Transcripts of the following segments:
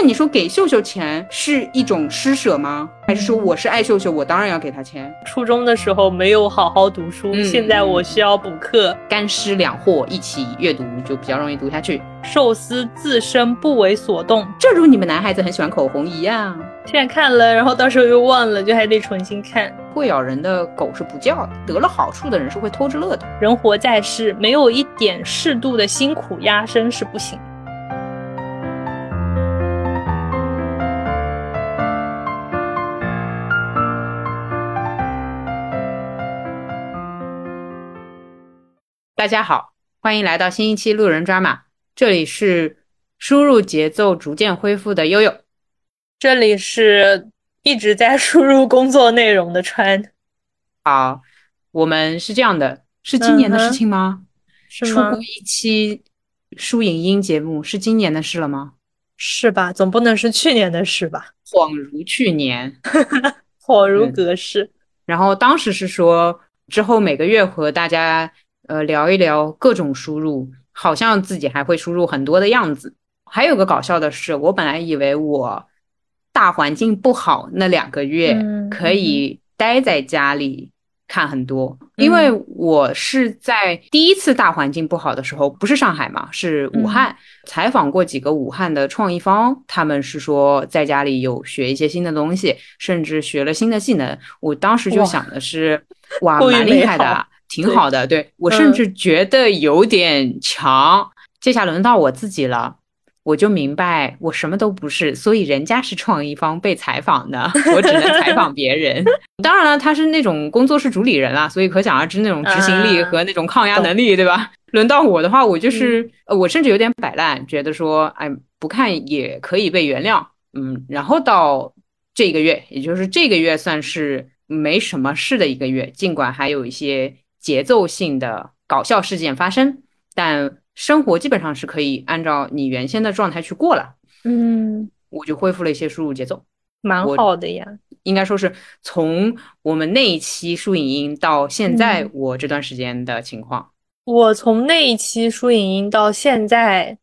那你说给秀秀钱是一种施舍吗？还是说我是爱秀秀，我当然要给她钱？初中的时候没有好好读书，嗯现在我需要补课。干湿两货一起阅读就比较容易读下去，寿司自身不为所动，正如你们男孩子很喜欢口红一样。现在看了，然后到时候又忘了，就还得重新看。会咬人的狗是不叫的，得了好处的人是会偷着乐的。人活在世，没有一点适度的辛苦压身是不行。大家好，欢迎来到新一期路人抓马，这里是输入节奏逐渐恢复的悠悠。这里是一直在输入工作内容的川，好，我们是这样的，是今年的事情吗？是吗出过？一期输影音节目是今年的事了吗？是吧？总不能是去年的事吧？恍如去年。恍如嗯隔世。然后当时是说之后每个月和大家呃聊一聊各种输入，好像自己还会输入很多的样子。还有个搞笑的是，我本来以为我大环境不好那两个月嗯可以待在家里看很多，因为我是在第一次大环境不好的时候，不是上海嘛，是武汉，采访过几个武汉的创意方，他们是说在家里有学一些新的东西，甚至学了新的技能。我当时就想的是，哇，蛮厉害的，挺好的。对我甚至觉得有点强。接下来轮到我自己了。我就明白我什么都不是，所以人家是创意方被采访的，我只能采访别人。当然了，他是那种工作室主理人啦，所以可想而知那种执行力啊和那种抗压能力，对吧？轮到我的话，我嗯就是、呃，我甚至有点摆烂，觉得说，哎，不看也可以被原谅。嗯，然后到这个月，也就是这个月算是没什么事的一个月，尽管还有一些节奏性的搞笑事件发生，但生活基本上是可以按照你原先的状态去过了。嗯，我就恢复了一些输入节奏，蛮好的呀。应该说是从我们那一期输影音到现在嗯我这段时间的情况。我从那一期输影音到现在，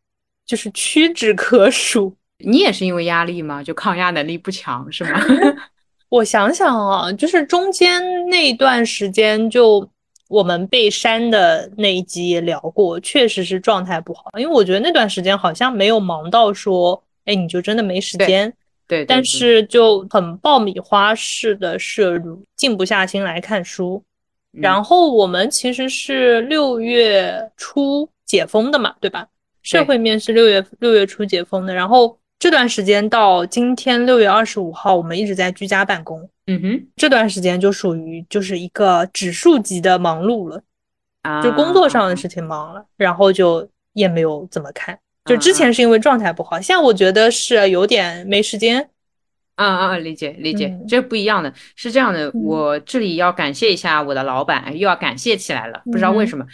就是屈指可数。你也是因为压力吗？就抗压能力不强是吗？我想想啊，就是中间那段时间，就我们被删的那一集也聊过，确实是状态不好。因为我觉得那段时间好像没有忙到说，哎，你就真的没时间，对，对对但是就很爆米花式的摄入，静不下心来看书。嗯然后我们其实是六月初解封的嘛，对吧？社会面是六月六月初解封的，然后这段时间到今天六月二十五号，我们一直在居家办公。嗯哼这段时间就属于就是一个指数级的忙碌了，啊，就工作上的事情忙了，然后就也没有怎么看。就之前是因为状态不好，现在我觉得是有点没时间。啊啊，理解理解嗯，这不一样的，是这样的，嗯我这里要感谢一下我的老板，哎又要感谢起来了，不知道为嗯什么，我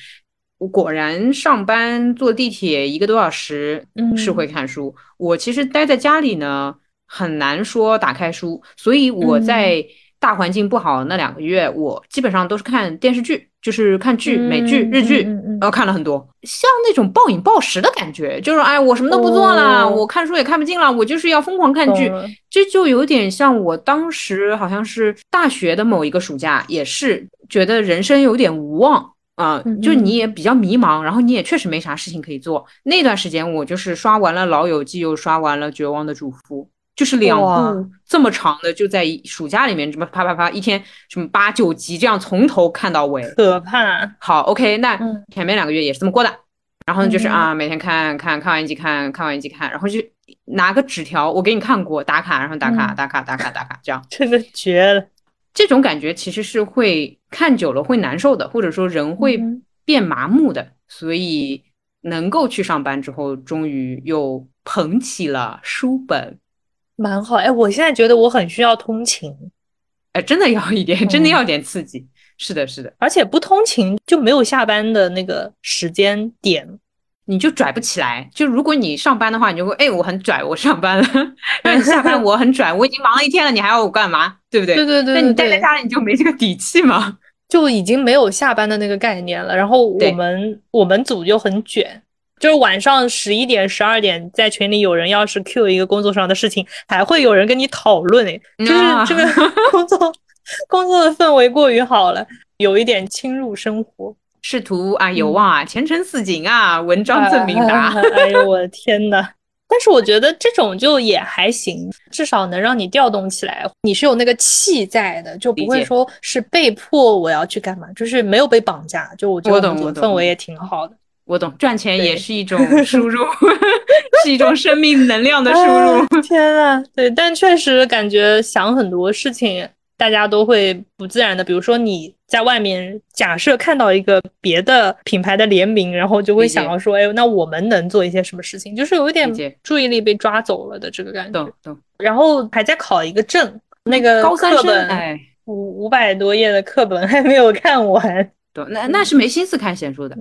果然上班坐地铁一个多小时嗯。是会看书，我其实待在家里呢，很难说打开书，所以我嗯。在大环境不好那两个月，我基本上都是看电视剧，就是看剧，美剧、嗯日剧，然后看了很多，像那种暴饮暴食的感觉，就是哎，我什么都不做了，哦。我看书也看不进了，我就是要疯狂看剧这就有点像我当时好像是大学的某一个暑假，也是觉得人生有点无望啊、嗯就你也比较迷茫，然后你也确实没啥事情可以做。那段时间我就是刷完了《老友记》，又刷完了《绝望的主妇》，就是两部这么长的，就在暑假里面这么啪啪啪，一天什么八九集这样从头看到尾。可怕。好，OK，那嗯前面两个月也是这么过的。然后呢，就是嗯啊，每天看看看完一集看，看完一集看，然后就拿个纸条，我给你看过，打卡，然后打卡，嗯打卡，打卡，打卡，这样。真的绝了。这种感觉其实是会看久了会难受的，或者说人会嗯变麻木的。所以能够去上班之后，终于又捧起了书本。蛮好，哎，我现在觉得我很需要通勤，哎，真的要一点，真的嗯要点刺激。是的，是的，而且不通勤就没有下班的那个时间点。你就拽不起来。就如果你上班的话，你就会哎，我很拽，我上班了。然后你下班我很拽，我已经忙了一天了，你还要我干嘛？对不对？对对对那你待对对在家里，你就没这个底气嘛。就已经没有下班的那个概念了。然后我们我们组就很卷，就是晚上十一点、十二点，在群里有人要是 Q 一个工作上的事情，还会有人跟你讨论诶，就是这个 工作工作的氛围过于好了，有一点侵入生活。试图啊有望啊，前程似锦啊，文章赠明达。哎呦我的天呐！但是我觉得这种就也还行，至少能让你调动起来，你是有那个气在的，就不会说是被迫我要去干嘛，就是没有被绑架。就我觉得氛围也挺好的。我懂，赚钱也是一种输入，是一种生命能量的输入。天呐，对，但确实感觉想很多事情。大家都会不自然的，比如说你在外面假设看到一个别的品牌的联名，然后就会想要说，哎，那我们能做一些什么事情？就是有一点注意力被抓走了的这个感觉。懂懂。然后还在考一个证，那个高三本，哎，五五百多页的课本还没有看完。对，那那是没心思看闲书的。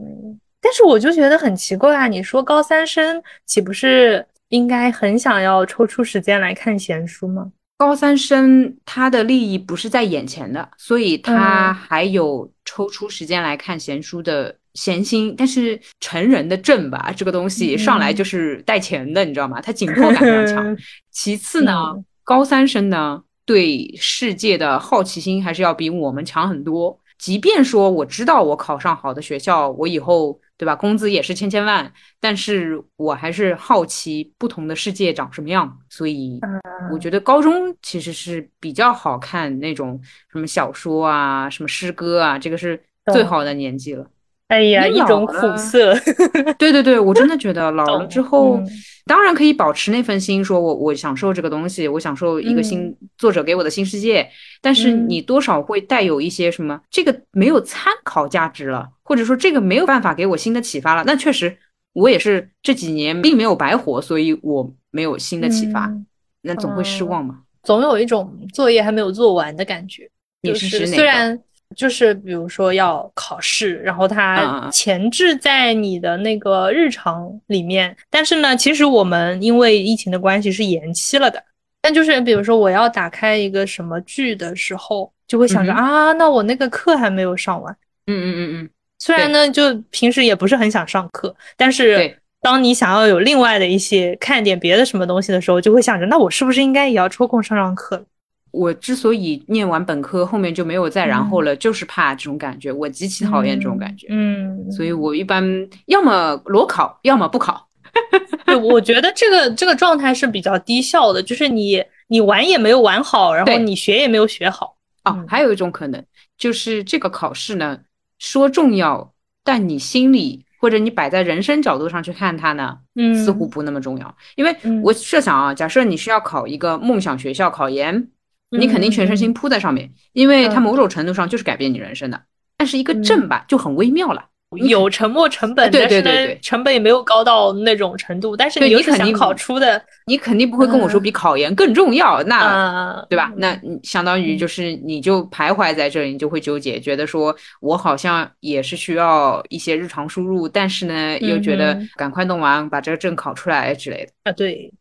但是我就觉得很奇怪啊，你说高三生岂不是应该很想要抽出时间来看闲书吗？高三生他的利益不是在眼前的，所以他还有抽出时间来看闲书的闲心。但是成人的证吧，这个东西上来就是带钱的，你知道吗？他紧迫感非常强。其次呢，高三生呢对世界的好奇心还是要比我们强很多。即便说我知道我考上好的学校，我以后。对吧？工资也是千千万，但是我还是好奇不同的世界长什么样，所以我觉得高中其实是比较好看那种什么小说啊，什么诗歌啊，这个是最好的年纪了。哎呀，一种苦涩。对对对，我真的觉得老了之后，当然可以保持那份心，说我我享受这个东西，我享受一个新作者给我的新世界。但是你多少会带有一些什么，这个没有参考价值了，或者说这个没有办法给我新的启发了。那确实，我也是这几年并没有白活，所以我没有新的启发，那总会失望嘛。总有一种作业还没有做完的感觉。你是指虽然。就是比如说要考试，然后它前置在你的那个日常里面，但是呢，其实我们因为疫情的关系是延期了的。但就是比如说我要打开一个什么剧的时候，就会想着啊，那我那个课还没有上完。嗯嗯嗯嗯。虽然呢，就平时也不是很想上课，但是当你想要有另外的一些看点别的什么东西的时候，就会想着，那我是不是应该也要抽空上上课？我之所以念完本科后面就没有再然后了，就是怕这种感觉，我极其讨厌这种感觉。嗯，所以我一般要么裸考，要么不考。对，我觉得这个这个状态是比较低效的，就是你你玩也没有玩好，然后你学也没有学好。哦，还有一种可能就是这个考试呢，说重要，但你心里或者你摆在人生角度上去看它呢，嗯，似乎不那么重要。因为我设想啊，假设你是要考一个梦想学校考研。你肯定全身心扑在上面，因为它某种程度上就是改变你人生的。但是一个证吧，就很微妙了，有沉没成本，对对对对，成本也没有高到那种程度。但是你肯定考出的，你肯定不会跟我说比考研更重要，那对吧？那相当于就是你就徘徊在这里，你就会纠结，觉得说我好像也是需要一些日常输入，但是呢，又觉得赶快弄完把这个证考出来之类的啊。对，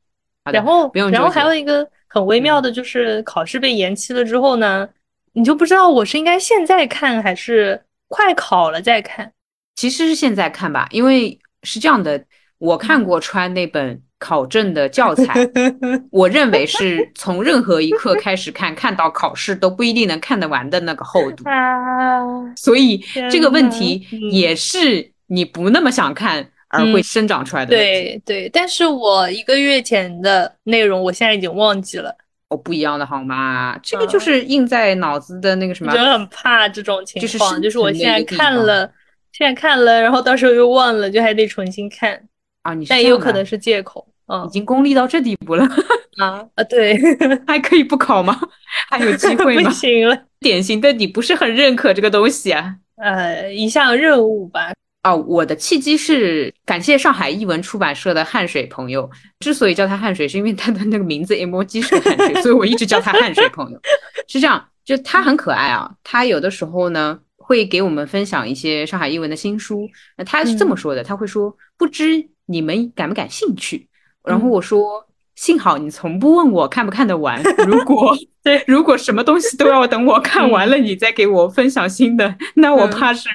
然后然后还有一个。很微妙的就是考试被延期了之后呢，你就不知道我是应该现在看还是快考了再看。其实是现在看吧，因为是这样的，我看过川那本考证的教材，我认为是从任何一刻开始看，看到考试都不一定能看得完的那个厚度。所以这个问题也是你不那么想看。而会生长出来的。对对，但是我一个月前的内容，我现在已经忘记了。哦，不一样的好吗？这个就是印在脑子的那个什么。我觉得很怕这种情况，就是我现在看了，现在看了，然后到时候又忘了，就还得重新看啊。你但也有可能是借口。嗯，已经功利到这地步了啊啊！对，还可以不考吗？还有机 会吗？不行了，典型的你不是很认可这个东西啊。呃，一项任务吧。哦，我的契机是感谢上海译文出版社的汗水朋友。之所以叫他汗水，是因为他的那个名字 emoji 是汗水，所以我一直叫他汗水朋友。是这样，就他很可爱啊。他有的时候呢会给我们分享一些上海译文的新书。那他是这么说的，他会说不知你们感不感兴趣？然后我说。幸好你从不问我看不看得完。如果对，如果什么东西都要等我看完了你再给我分享新的，那我怕是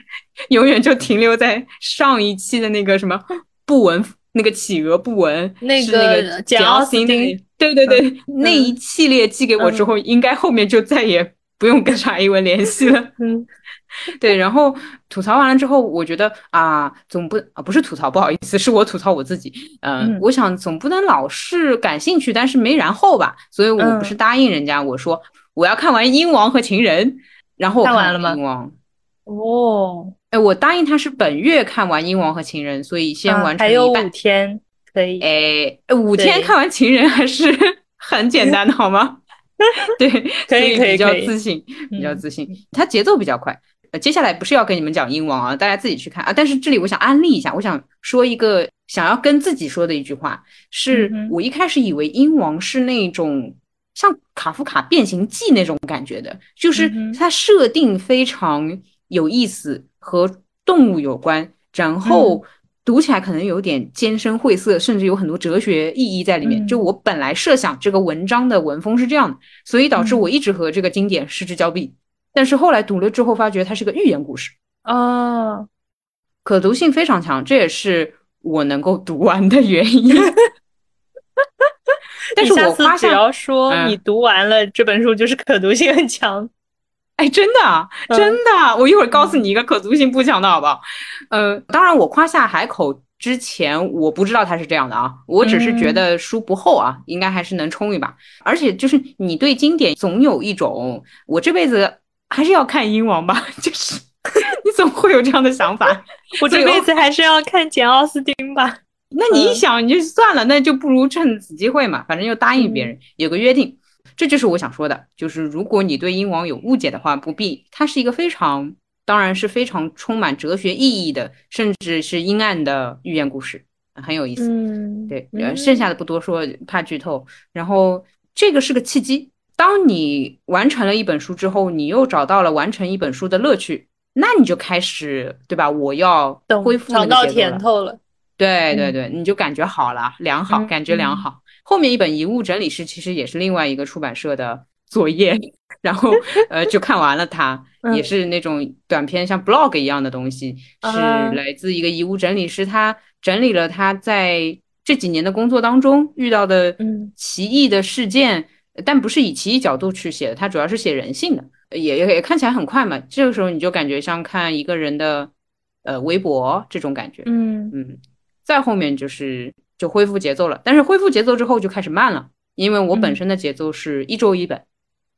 永远就停留在上一期的那个什么不闻那个企鹅不闻，那个简奥斯汀。那个对对对，那一系列寄给我之后，应该后面就再也不用跟查一文联系了。嗯 对，然后吐槽完了之后，我觉得啊，总不啊不是吐槽，不好意思，是我吐槽我自己。呃、嗯我想总不能老是感兴趣，但是没然后吧，所以我不是嗯答应人家，我说我要看完《鹰王》和《情人》，然后我看看完了吗鹰王》。哦，哎，我答应他是本月看完《鹰王》和《情人》，所以先啊完成还有五。天可以。哎，五天看完《情人》还是 很简单的，好吗？对，可以比较可以比较自信，比较嗯自信。它节奏比较快。呃，接下来不是要跟你们讲《鹰王》啊，大家自己去看啊。但是这里我想安利一下，我想说一个想要跟自己说的一句话，是我一开始以为《鹰王》是那种像卡夫卡《变形记》那种感觉的，就是它设定非常有意思，和动物有关，然后嗯读起来可能有点艰深晦涩，甚至有很多哲学意义在里面。嗯就我本来设想这个文章的文风是这样的，所以导致嗯我一直和这个经典失之交臂。但是后来读了之后，发觉它是个寓言故事，啊，可读性非常强，这也是我能够读完的原因。但是我夸下，要说嗯你读完了这本书，就是可读性很强。哎，真的真的啊，我一会儿告诉你一个可读性不强的好不好？呃，当然我夸下海口之前，我不知道它是这样的啊，我只是觉得书不厚啊，应该还是能冲一把。而且就是你对经典总有一种，我这辈子还是要看英王吧，就是 你总会有这样的想法。我这辈子还是要看简奥斯汀吧。那你一嗯想，你就算了，那就不如趁此机会嘛，反正又答应别人，有个约定，这就是我想说的，就是如果你对英王有误解的话，不必，它是一个非常，当然是非常充满哲学意义的，甚至是阴暗的寓言故事，很有意思。嗯，对，剩下的不多说，怕剧透。然后这个是个契机，当你完成了一本书之后，你又找到了完成一本书的乐趣，那你就开始，对吧？我要懂恢复那尝到。甜头了。嗯对对对，你就感觉好了，良好，嗯感觉良嗯好。后面一本《遗物整理师》其实也是另外一个出版社的作业，然后呃就看完了它，也嗯是那种短篇像 blog 一样的东西，是啊来自一个遗物整理师，他整理了他在这几年的工作当中遇到的嗯奇异的事件，但不是以奇异角度去写的，它主要是写人性的，也也也看起来很快嘛。这个时候你就感觉像看一个人的呃微博这种感觉，嗯嗯，再后面就是就恢复节奏了，但是恢复节奏之后就开始慢了，因为我本嗯身的节奏是一周一本，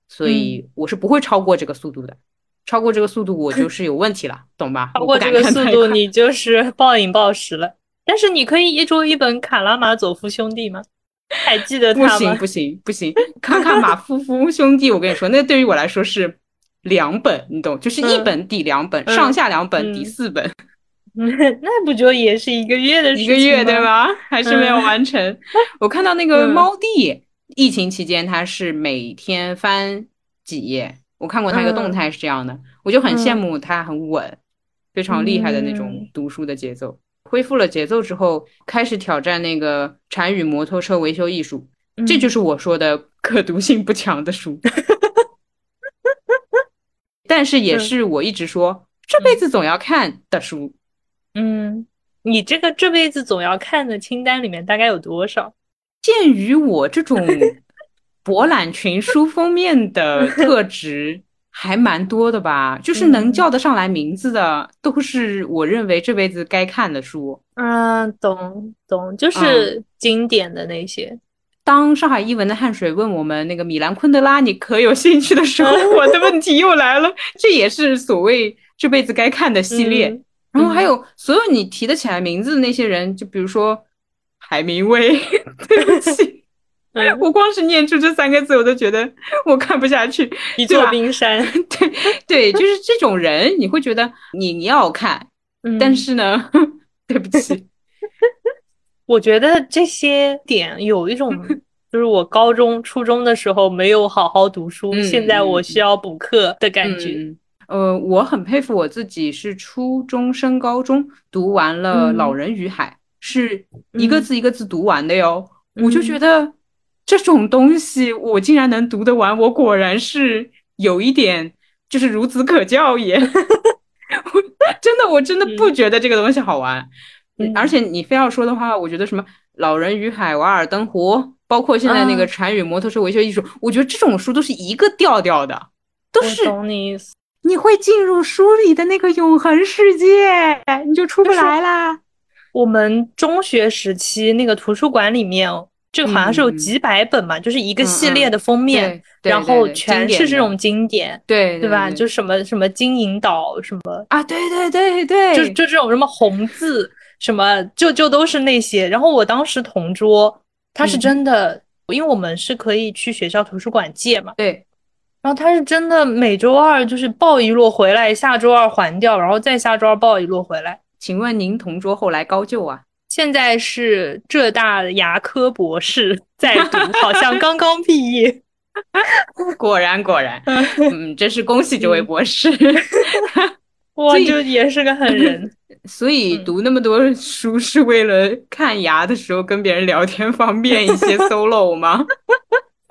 所以我是不会超过这个速度的，超过这个速度我就是有问题了，懂吧？超过这个速度你就是暴饮暴食了。但是你可以一周一本《卡拉马佐夫兄弟》吗？还记得他吗？不行不行不行，卡卡马夫夫兄弟，我跟你说，那对于我来说是两本，你懂，就是一嗯本抵两本，嗯上下两本抵嗯四本，那不就也是一个月的事一个月对吗？吧？还是没有嗯完成。我看到那个嗯猫弟，疫情期间他是每天翻几页，我看过他一个动嗯态是这样的，我就很羡嗯慕他很稳，非常厉害的那种嗯读书的节奏。恢复了节奏之后，开始挑战那个禅语摩托车维修艺术，这就嗯是我说的 可读性不强的书。但是也嗯是我一直说这辈子总要看的书。嗯，你这个这辈子总要看的清单里面大概有多少？鉴于我这种博览群书封面的特质，还蛮多的吧，就是能嗯叫得上来名字的，都是我认为这辈子该看的书。嗯，懂懂，就是经典的那些。当上海译文的汗水问我们那个米兰昆德拉你可有兴趣的时候，我的问题又来了，这也是所谓这辈子该看的系列。嗯然后还有所有你提得起来名字的那些人，就比如说海明威，对不起，嗯，我光是念出这三个字，我都觉得 我看不下去。一座冰山。对对，就是这种人，你会觉得你你要看，嗯但是呢，对不起，我觉得这些点有一种，就是我高中、初中的时候没有好好读书，嗯现在我嗯需要补课的感觉。嗯呃，我很佩服我自己，是初中升高中读完了《嗯老人与海》，是一个嗯字一个字读完的哟。我就嗯觉得这种东西我竟然能读得完，我果然是有一点就是孺子可教也。我 真的，我真的不嗯觉得这个东西好玩。嗯而且你非要说的话，我觉得什么《老人与海》《瓦尔登湖》，包括现在那个啊《禅与摩托车维修艺术》，我觉得这种书都是一个调调的，都是懂你意思。你会进入书里的那个永恒世界，你就出不就是来啦。我们中学时期那个图书馆里面，这个好像是有几百本嘛，就是一个系列的封面，然后全是这种经典，对对吧？对就什么什么金银岛，什么啊，对对对对，就就这种什么红字，什么就就都是那些。然后我当时同桌，他是嗯真的，因为我们是可以去学校图书馆借嘛，对然后他是真的每周二就是抱一摞回来，下周二还掉，然后再下周二抱一摞回来。请问您同桌后来高就啊？现在是浙大牙科博士在读，好像刚刚毕业。果然果然，嗯，真是恭喜这位博士。哇，就也是个狠人。所以嗯读那么多书是为了看牙的时候跟别人聊天方便一些 solo 吗？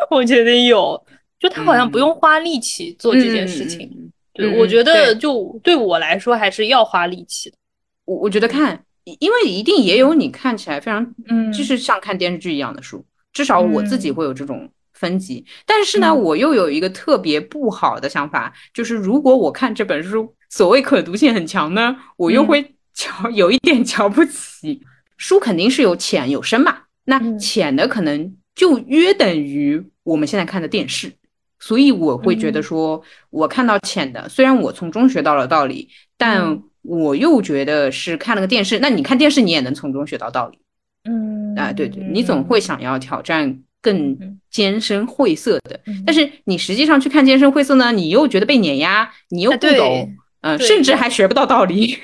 我觉得有，就他好像不嗯用花力气做这件事情。对，嗯我觉得就对我来说还是要花力气的。我我觉得看，因为一定也有你看起来非常，嗯就是像看电视剧一样的书，至少我自己嗯会有这种分级。但是呢，嗯我又有一个特别不好的想法，就是如果我看这本书，所谓可读性很强呢，我又嗯会瞧 有一点瞧不起。书肯定是有浅有深嘛，那嗯浅的可能就约等于我们现在看的电视。所以我会觉得嗯说，我看到浅的，虽然我从中学到了道理，但嗯我又觉得是看了个电视。那你看电视，你也能从中学到道理嗯啊？对对，你总会想要挑战更嗯艰深晦涩的。嗯但是你实际上去看艰深晦涩呢，你又觉得被碾压，你又不懂，嗯、对甚至还学不到道理。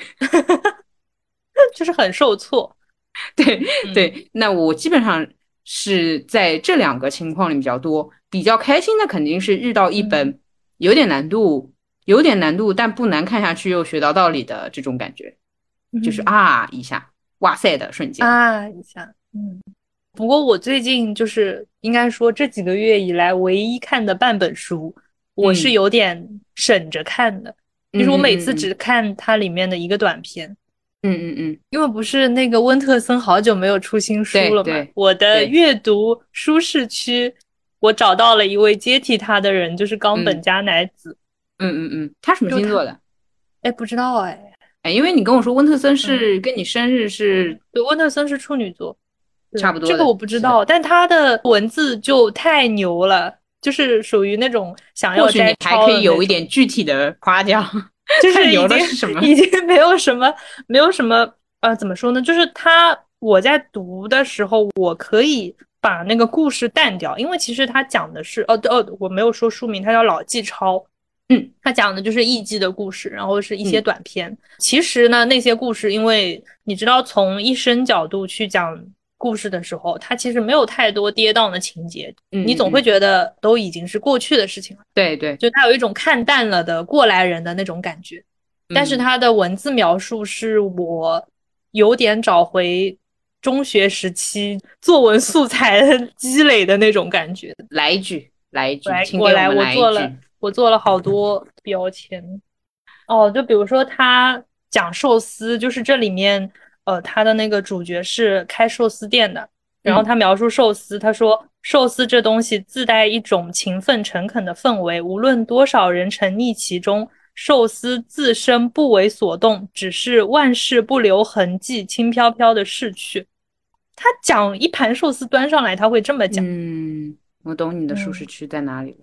就是很受挫。对嗯对，那我基本上是在这两个情况里比较多。比较开心的肯定是遇到一嗯本有点难度、有点难度但不难看下去又学到道理的这种感觉，就是嗯啊一下，哇塞的瞬间。啊一下，嗯。不过我最近就是应该说这几个月以来唯一看的半本书，我是嗯有点省着看的，就是我每次只看它里面的一个短片。嗯嗯嗯，因为不是那个温特森好久没有出新书了嘛我的阅读舒适区，我找到了一位接替他的人，就是冈本嗯加乃子。嗯嗯嗯嗯，他什么星座的？哎，不知道哎，哎，因为你跟我说温特森嗯是跟你生日是对，温特森是处女座，差不多这个我不知道，但他的文字就太牛了，就是属于那种想要摘抄还可以有一点具体的夸奖。就是已太牛了经是什么已经没有什么没有什么呃，怎么说呢？就是他我在读的时候，我可以把那个故事淡掉，因为其实他讲的是哦哦，我没有说书名，他叫《老纪超》。嗯，他讲的就是艺伎的故事，然后是一些嗯短片。其实呢，那些故事，因为你知道，从一生角度去讲故事的时候，它其实没有太多跌宕的情节，嗯你总会觉得都已经是过去的事情了。对对，就他有一种看淡了的过来人的那种感觉，但是嗯他的文字描述是我有点找回中学时期作文素材积累的那种感觉。来一句，来一句，我来，我做了句。，我做了好多标签。哦，就比如说他讲寿司，就是这里面，呃，他的那个主角是开寿司店的，然后嗯他描述寿司，他说寿司这东西自带一种勤奋诚恳的氛围，无论多少人沉溺其中，寿司自身不为所动，只是万事不留痕迹，轻飘飘的逝去。他讲一盘寿司端上来，他会这么讲。嗯，我懂你的舒适嗯区在哪里了。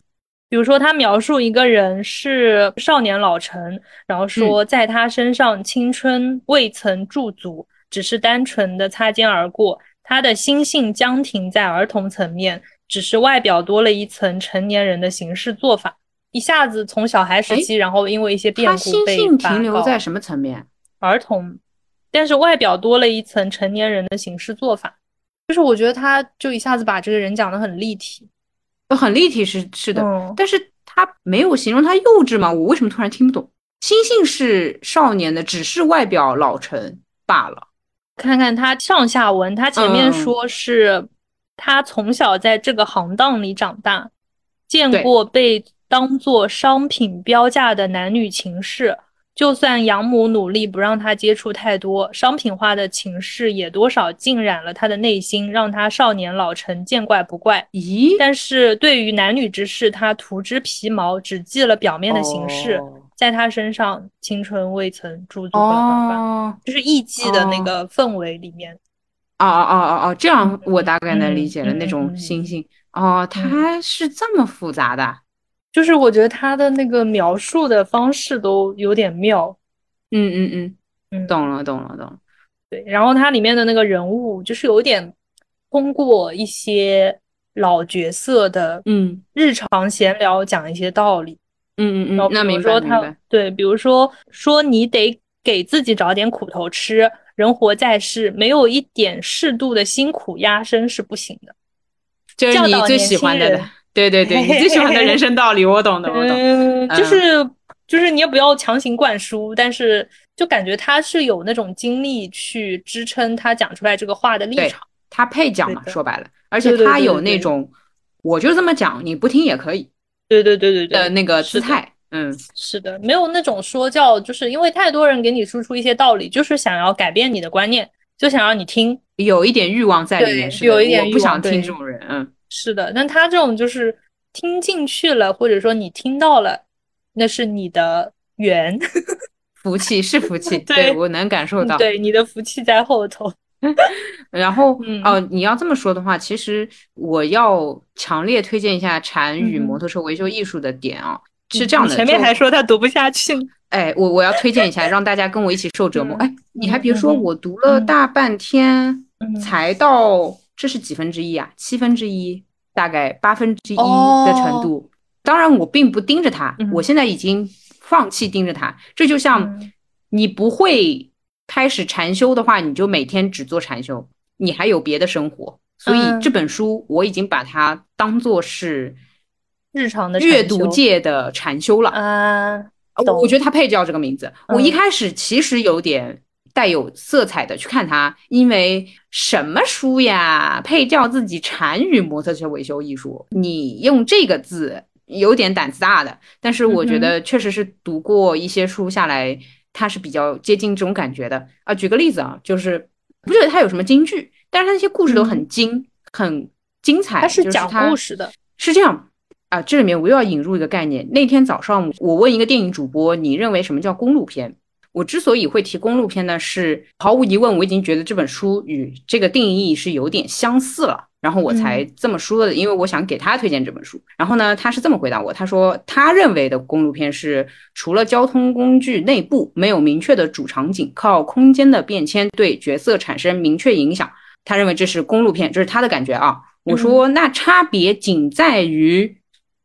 比如说，他描述一个人是少年老成，然后说在他身上青春未曾驻足，只是单纯的擦肩而过。他的心性僵停在儿童层面，只是外表多了一层成年人的行事做法。一下子从小孩时期，然后因为一些变故被心性停留在什么层面？儿童，但是外表多了一层成年人的行事做法。就是我觉得他就一下子把这个人讲得很立体。呃很立体是是的，嗯但是他没有形容他幼稚嘛？我为什么突然听不懂？心性是少年的，只是外表老成罢了。看看他上下文，他前面嗯说是他从小在这个行当里长大，见过被当做商品标价的男女情事，就算养母努力不让他接触太多商品化的情事，也多少浸染了他的内心，让他少年老成，见怪不怪。咦，但是对于男女之事，他涂之皮毛，只记了表面的形式，哦在他身上，青春未曾驻足。哦就是艺伎的那个氛围里面，哦哦哦哦哦，这样嗯我大概能理解了嗯那种嗯心性。哦，他是这么复杂的。就是我觉得他的那个描述的方式都有点妙。嗯嗯嗯，嗯，懂了懂了懂了。对，然后它里面的那个人物，就是有一点通过一些老角色的嗯日常闲聊讲一些道理。嗯嗯嗯那比如说他。对，比如说说你得给自己找点苦头吃，人活在世，没有一点适度的辛苦压身是不行的。这是你最喜欢的人，对对对，你最喜欢的人生道理，我懂的，我懂。嗯，就嗯是就是你也不要强行灌输，但是就感觉他是有那种精力去支撑他讲出来这个话的立场。他配讲嘛，说白了，而且他有那种我就这么讲，你不听也可以对对对对对，的那个姿态。嗯，是的，没有那种说教，就是因为太多人给你输出一些道理，就是想要改变你的观念，就想让你听。有一点欲望在里面，是有一点不想听这种人。嗯，是的，但他这种就是听进去了，或者说你听到了，那是你的缘，福气是福气，对我能感受到。对，你的福气在后头。然后嗯哦，你要这么说的话，其实我要强烈推荐一下禅与嗯哼摩托车维修艺术的点啊，是这样的。前面还说他读不下去呢。哎，我我要推荐一下，让大家跟我一起受折磨。嗯哎，你还别说，我读了嗯大半天，嗯才到这是几分之一啊？七分之一，大概八分之一哦的程度。当然，我并不盯着它，嗯我现在已经放弃盯着它。这就像嗯你不会开始禅修的话，你就每天只做禅修，你还有别的生活。所以嗯这本书我已经把它当做是日常的阅读界的禅修了。啊，呃懂我觉得它配叫这个名字。我嗯一开始其实有点带有色彩的去看它，因为什么书呀，配叫自己禅语摩托车维修艺术，你用这个字有点胆子大的。但是我觉得确实是读过一些书下来，它是比较接近这种感觉的啊。举个例子啊，就是不觉得它有什么金句，但是它那些故事都很精，很精彩。它是讲故事的。是这样啊，这里面我又要引入一个概念。那天早上我问一个电影主播，你认为什么叫公路片？我之所以会提公路片呢，是毫无疑问，我已经觉得这本书与这个定义是有点相似了，然后我才这么说的，因为我想给他推荐这本书。然后呢，他是这么回答我，他说他认为的公路片是除了交通工具内部没有明确的主场景，靠空间的变迁对角色产生明确影响。他认为这是公路片，这是他的感觉啊。我说那差别仅在于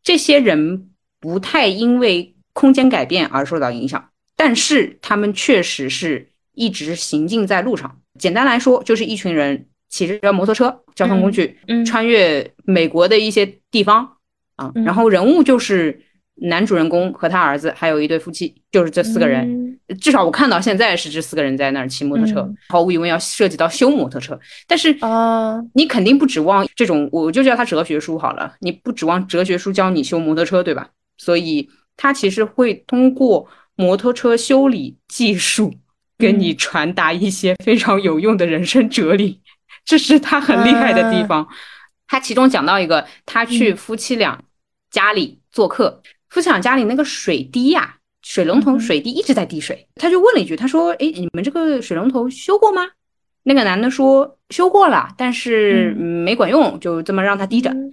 这些人不太因为空间改变而受到影响，但是他们确实是一直行进在路上。简单来说，就是一群人骑着摩托车交通工具，嗯穿越美国的一些地方啊，嗯然后人物就是男主人公和他儿子，还有一对夫妻，就是这四个人。嗯至少我看到现在是这四个人在那儿骑摩托车，嗯毫无疑问要涉及到修摩托车，但是啊，你肯定不指望这种，我就叫它哲学书好了，你不指望哲学书教你修摩托车，对吧？所以它其实会通过摩托车修理技术跟你传达一些非常有用的人生哲理，这是他很厉害的地方。他其中讲到一个，他去夫妻俩家里做客，夫妻俩家里那个水滴呀、水龙头嗯水滴一直在滴水，他就问了一句，他说：“哎，你们这个水龙头修过吗？”那个男的说修过了，但是嗯。没管用，就这么让他滴着。嗯。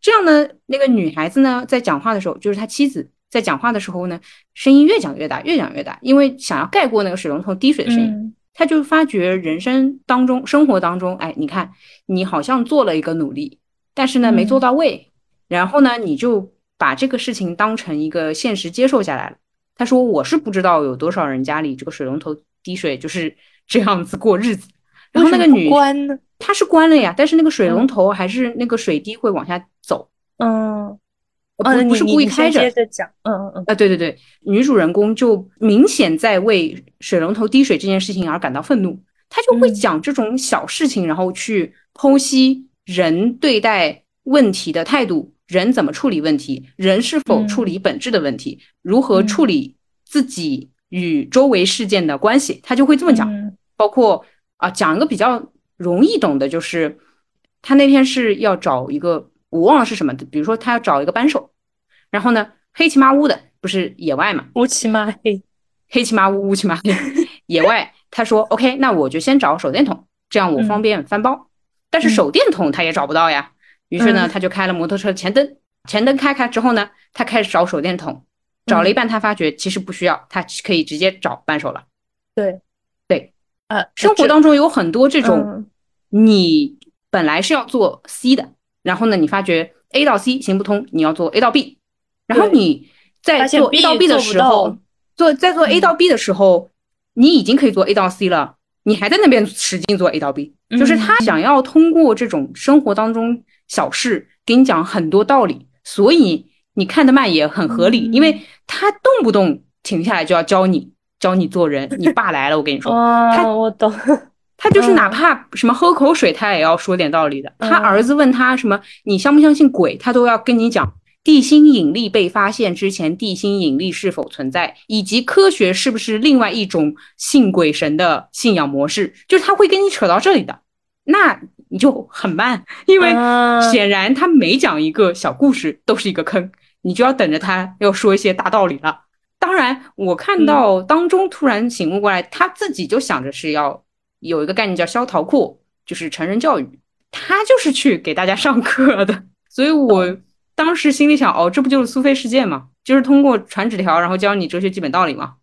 这样呢，那个女孩子呢，在讲话的时候，就是他妻子在讲话的时候呢，声音越讲越大，越讲越大，因为想要盖过那个水龙头滴水的声音。嗯他就发觉人生当中、生活当中，哎，你看你好像做了一个努力，但是呢没做到位，然后呢你就把这个事情当成一个现实接受下来了。他说我是不知道有多少人家里这个水龙头滴水就是这样子过日子，然后那个女关呢？她是关了呀，但是那个水龙嗯头还是那个水滴会往下走，嗯，呃哦，不不是故意开着接着讲，嗯嗯嗯。啊，对对对，女主人公就明显在为水龙头滴水这件事情而感到愤怒，她就会嗯。讲这种小事情，然后去剖析人对待问题的态度，人怎么处理问题，人是否处理本质的问题，如何处理自己与周围事件的关系，她就会这么讲。嗯。包括啊，讲一个比较容易懂的，就是她那天是要找一个，我忘了是什么，比如说他要找一个扳手，然后呢，黑漆麻乌的，不是野外嘛，乌漆麻黑，黑漆麻乌，乌漆麻黑，野外，他说 OK，那我就先找手电筒，这样我方便翻包。但是手电筒他也找不到呀，于是呢，嗯他就开了摩托车前灯，前灯开开之后呢，他开始找手电筒，找了一半，他发觉其实不需要，他可以直接找扳手了。对对，呃，生活当中有很多这种，嗯你本来是要做 C 的，然后呢，你发觉 A 到 C 行不通，你要做 A 到 B，然后你在做 A 到 B 的时候，做在做 A 嗯到 B 的时候，你已经可以做 A 到 C 了，你还在那边使劲做 A 到 B，就是他嗯想要通过这种生活当中小事给你讲很多道理，所以你看得慢也很合理，因为嗯他动不动停下来就要教你教你做人，你爸来了，我跟你说，他哦，我懂，他就是哪嗯怕什么喝口水，他也要说点道理的。他嗯儿子问他什么，你相不相信鬼，他都要跟你讲地心引力被发现之前，地心引力是否存在，以及科学是不是另外一种信鬼神的信仰模式，就是他会跟你扯到这里的。那你就很慢，因为啊显然他每讲一个小故事都是一个坑，你就要等着他要说一些大道理了。当然，我看嗯到当中突然醒悟过来，他自己就想着是要有一个概念叫“消逃库”，就是成人教育，他就是去给大家上课的。所以我当时心里想，哦，这不就是苏菲事件吗？就是通过传纸条，然后教你哲学基本道理嘛。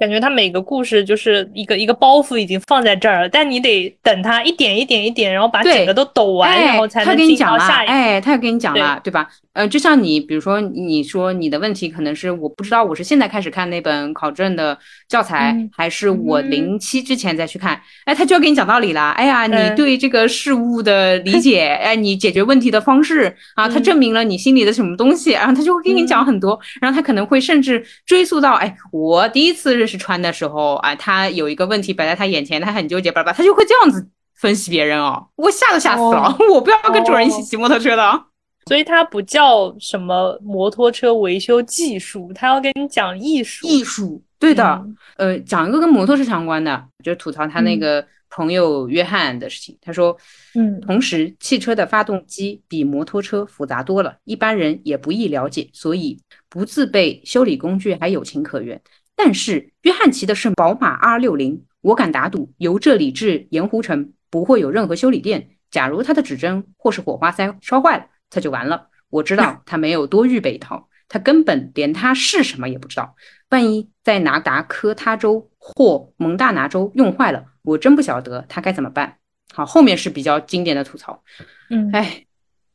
感觉他每个故事就是一个一个包袱已经放在这儿了，但你得等他一点一点一点，然后把整个都抖完，哎，然后才他能进到下一个。哎，他跟你讲了，对吧？呃，就像你，比如说，你说你的问题可能是我不知道，我是现在开始看那本考证的教材，嗯还是我嗯零七之前再去看？哎，他就要给你讲道理啦。哎呀，你嗯对这个事物的理解，哎，你解决问题的方式啊，它嗯证明了你心里的什么东西，然后他就会跟你讲很多，然后他可能会甚至追溯到，哎，我第一次认识川的时候，啊，他有一个问题摆在他眼前，他很纠结，巴拉巴，他就会这样子分析别人哦，我吓都吓死了，哦 我不要跟主人一起哦骑摩托车的啊。所以它不叫什么摩托车维修技术，它要跟你讲艺术。艺术，对的，嗯呃，讲一个跟摩托车相关的，就吐槽他那嗯个朋友约翰的事情。他说，嗯同时汽车的发动机比摩托车复杂多了，一般人也不易了解，所以不自备修理工具还有情可原。但是约翰骑的是宝马 R 六零，我敢打赌，由这里至盐湖城不会有任何修理店。假如他的指针或是火花塞烧坏了，他就完了。我知道他没有多预备一套，他根本连他是什么也不知道。万一在拿达科他州或蒙大拿州用坏了，我真不晓得他该怎么办。好，后面是比较经典的吐槽。嗯，哎，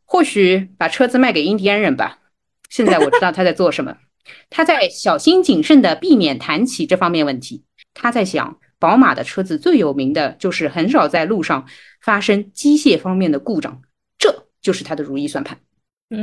或许把车子卖给印第安人吧。现在我知道他在做什么，他在小心谨慎地避免谈起这方面问题。他在想，宝马的车子最有名的就是很少在路上发生机械方面的故障，这就是他的如意算盘。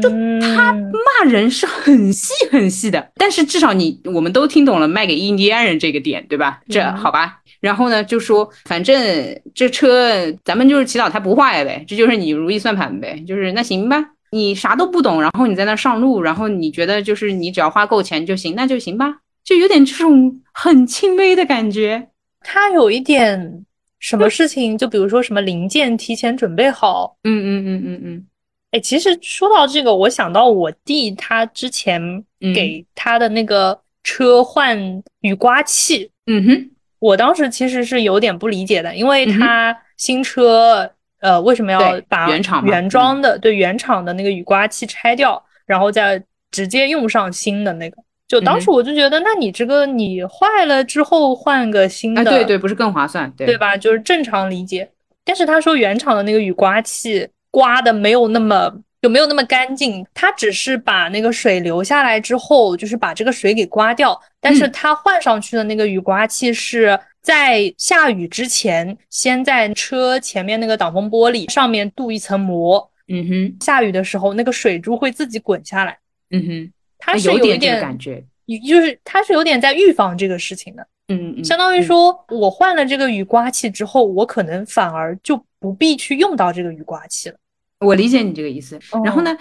就他骂人是很细很细的，但是至少你我们都听懂了卖给印第安人这个点，对吧？这嗯好吧。然后呢，就说反正这车咱们就是祈祷它不坏呗，这就是你如意算盘呗，就是那行吧。你啥都不懂，然后你在那上路，然后你觉得就是你只要花够钱就行，那就行吧，就有点这种很轻微的感觉。他有一点什么事情，就比如说什么零件提前准备好。嗯嗯嗯嗯嗯哎，其实说到这个，我想到我弟他之前嗯给他的那个车换雨刮器，嗯哼我当时其实是有点不理解的，因为他新车，呃，为什么要把原厂原装的，对原厂的那个雨刮器拆掉，然后再直接用上新的那个？就当时嗯我就觉得，那你这个你坏了之后换个新啊，的，对对，不是更划算，对对吧？就是正常理解。但是他说原厂的那个雨刮器刮的没有那么就没有那么干净，他只是把那个水流下来之后，就是把这个水给刮掉。但是嗯他换上去的那个雨刮器是在下雨之前，先在车前面那个挡风玻璃上面镀一层膜，嗯哼下雨的时候那个水珠会自己滚下来。嗯哼，它是一有点这个点感觉，就是它是有点在预防这个事情的。嗯嗯，相当于嗯说，我换了这个雨刮器之后，我可能反而就不必去用到这个雨刮器了。我理解你这个意思。然后呢，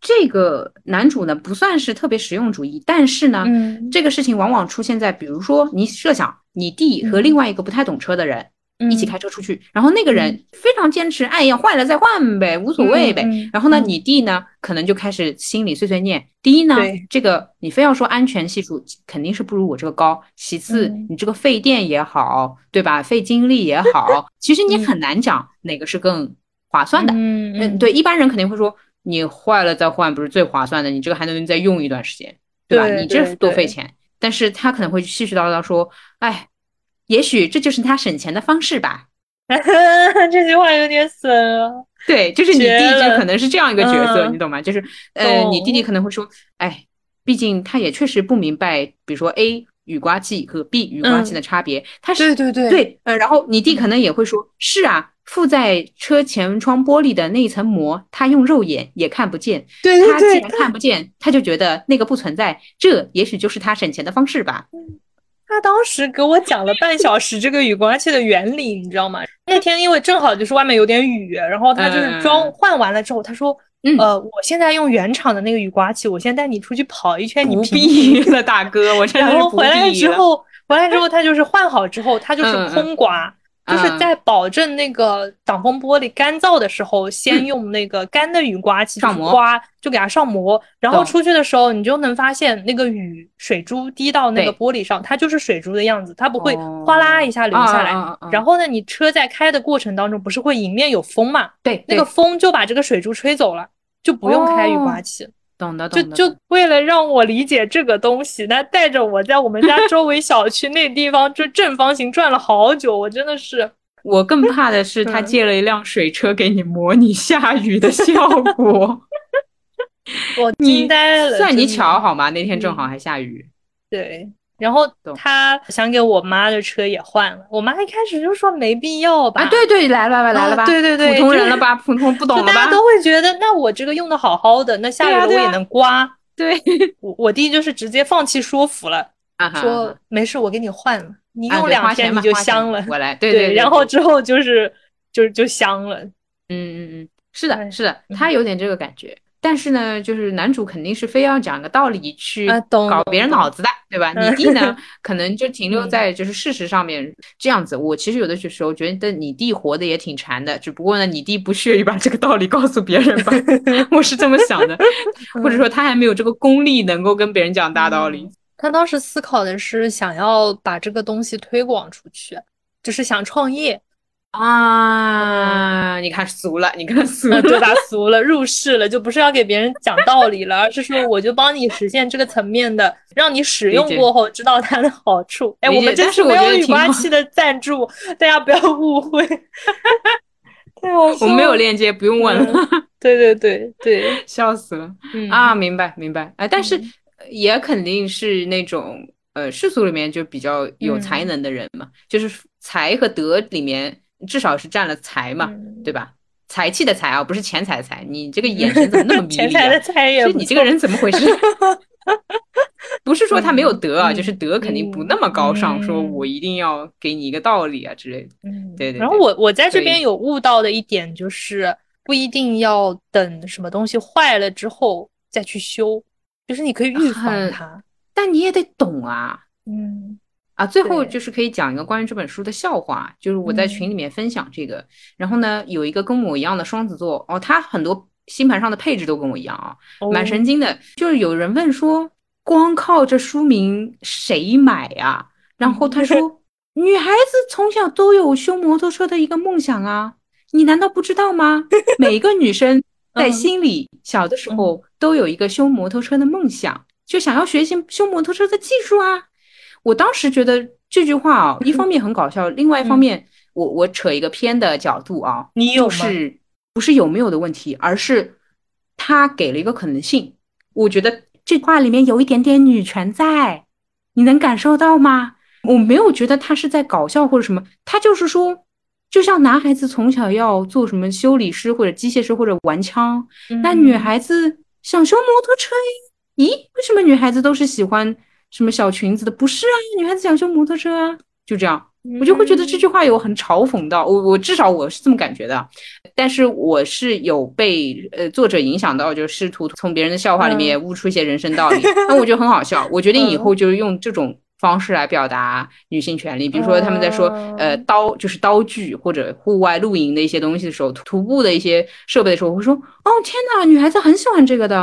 这个男主呢不算是特别实用主义，但是呢，嗯这个事情往往出现在，比如说你设想你弟和另外一个不太懂车的人。一起开车出去，然后那个人非常坚持，哎呀，坏了再换呗，无所谓呗。然后呢，你弟呢，可能就开始心里碎碎念：第一呢，这个你非要说安全系数肯定是不如我这个高；其次，你这个费电也好，对吧？费精力也好，其实你很难讲哪个是更划算的。嗯嗯，对，一般人肯定会说，你坏了再换不是最划算的，你这个还能再用一段时间，对吧？你这多费钱。但是他可能会絮絮叨叨说：哎。也许这就是他省钱的方式吧。这句话有点损啊。对，就是你弟弟可能是这样一个角色，你懂吗？就是呃，你弟弟可能会说，哎，毕竟他也确实不明白，比如说 A 雨刮器和 B 雨刮器的差别。他是对对对对，呃，然后你弟可能也会说，是啊，附在车前窗玻璃的那一层膜，他用肉眼也看不见。对对对，他既然看不见，他就觉得那个不存在，这也许就是他省钱的方式吧。他当时给我讲了半小时这个雨刮器的原理，你知道吗？那天因为正好就是外面有点雨，然后他就是装换完了之后，他说：“呃，我现在用原厂的那个雨刮器，我先带你出去跑一圈，你不必了，大哥，我真的然后回来之后，回来之后他就是换好之后，他就是空刮。”就是在保证那个挡风玻璃干燥的时候，先用那个干的雨刮器上刮，就给它上膜。然后出去的时候，你就能发现那个雨水珠滴到那个玻璃上，它就是水珠的样子，它不会哗啦一下流下来。然后呢，你车在开的过程当中，不是会迎面有风嘛？对，那个风就把这个水珠吹走了，就不用开雨刮器。懂的，懂的就就为了让我理解这个东西，他带着我在我们家周围小区那地方就正方形转了好久，我真的是。我更怕的是他借了一辆水车给你模拟下雨的效果，我惊呆了。算你巧好吗？那天正好还下雨。对。然后他想给我妈的车也换了，我妈一开始就说没必要吧。啊，对对，来了吧，来了吧，对对对，普通人了吧，普通不懂了吧？大家都会觉得，那我这个用的好好的，那下雨了我也能刮。对，我我弟就是直接放弃说服了，说没事，我给你换了，你用两天你就香了。我来，对对，然后之后就是就是就香了。嗯嗯嗯，是的，是的，他有点这个感觉。但是呢，就是男主肯定是非要讲个道理去搞别人脑子的，对吧？你弟呢，可能就停留在就是事实上面这样子。我其实有的时候觉得你弟活得也挺馋的，只不过呢，你弟不屑于把这个道理告诉别人吧，我是这么想的，或者说他还没有这个功力能够跟别人讲大道理。他当时思考的是想要把这个东西推广出去，就是想创业。啊，你看俗了，你看俗了，对吧？俗了，入世了，就不是要给别人讲道理了，而是说我就帮你实现这个层面的，让你使用过后知道它的好处。哎，我们这是没有雨刮器的赞助，大家不要误会。对，我们没有链接，不用问了。对对对对，笑死了。啊，明白明白。哎，但是也肯定是那种呃世俗里面就比较有才能的人嘛，就是才和德里面。至少是占了财嘛，对吧？财气的财啊，不是钱财的财。你这个眼神怎么那么 迷离啊？就你这个人怎么回事？不是说他没有德啊，就是德肯定不那么高尚，说我一定要给你一个道理啊之类的。嗯，对对。然后我我在这边有悟到的一点就是，不一定要等什么东西坏了之后再去修，就是你可以预防它，但你也得懂啊。嗯。啊，最后就是可以讲一个关于这本书的笑话，就是我在群里面分享这个，然后呢，有一个跟我一样的双子座哦，他很多星盘上的配置都跟我一样啊，蛮神经的。就是有人问说，光靠这书名谁买呀？然后他说，女孩子从小都有修摩托车的一个梦想啊，你难道不知道吗？每一个女生 在心里小的时候都有一个修摩托车的梦想，就想要学习修摩托车的技术啊。我当时觉得这句话啊，一方面很搞笑，另外一方面，我我扯一个偏的角度啊，你有是不是有没有的问题，而是他给了一个可能性。我觉得这话里面有一点点女权在，你能感受到吗？我没有觉得他是在搞笑或者什么，他就是说，就像男孩子从小要做什么修理师或者机械师或者玩枪，那女孩子想修摩托车，咦，为什么女孩子都是喜欢？什么小裙子的不是啊，女孩子想修摩托车啊，就这样，我就会觉得这句话有很嘲讽到我，我至少我是这么感觉的。但是我是有被呃作者影响到，就试图从别人的笑话里面悟出一些人生道理，那我觉得很好笑。我决定以后就是用这种方式来表达女性权利，比如说他们在说呃刀就是刀具或者户外露营的一些东西的时候，徒步的一些设备的时候，我会说哦天呐，女孩子很喜欢这个的，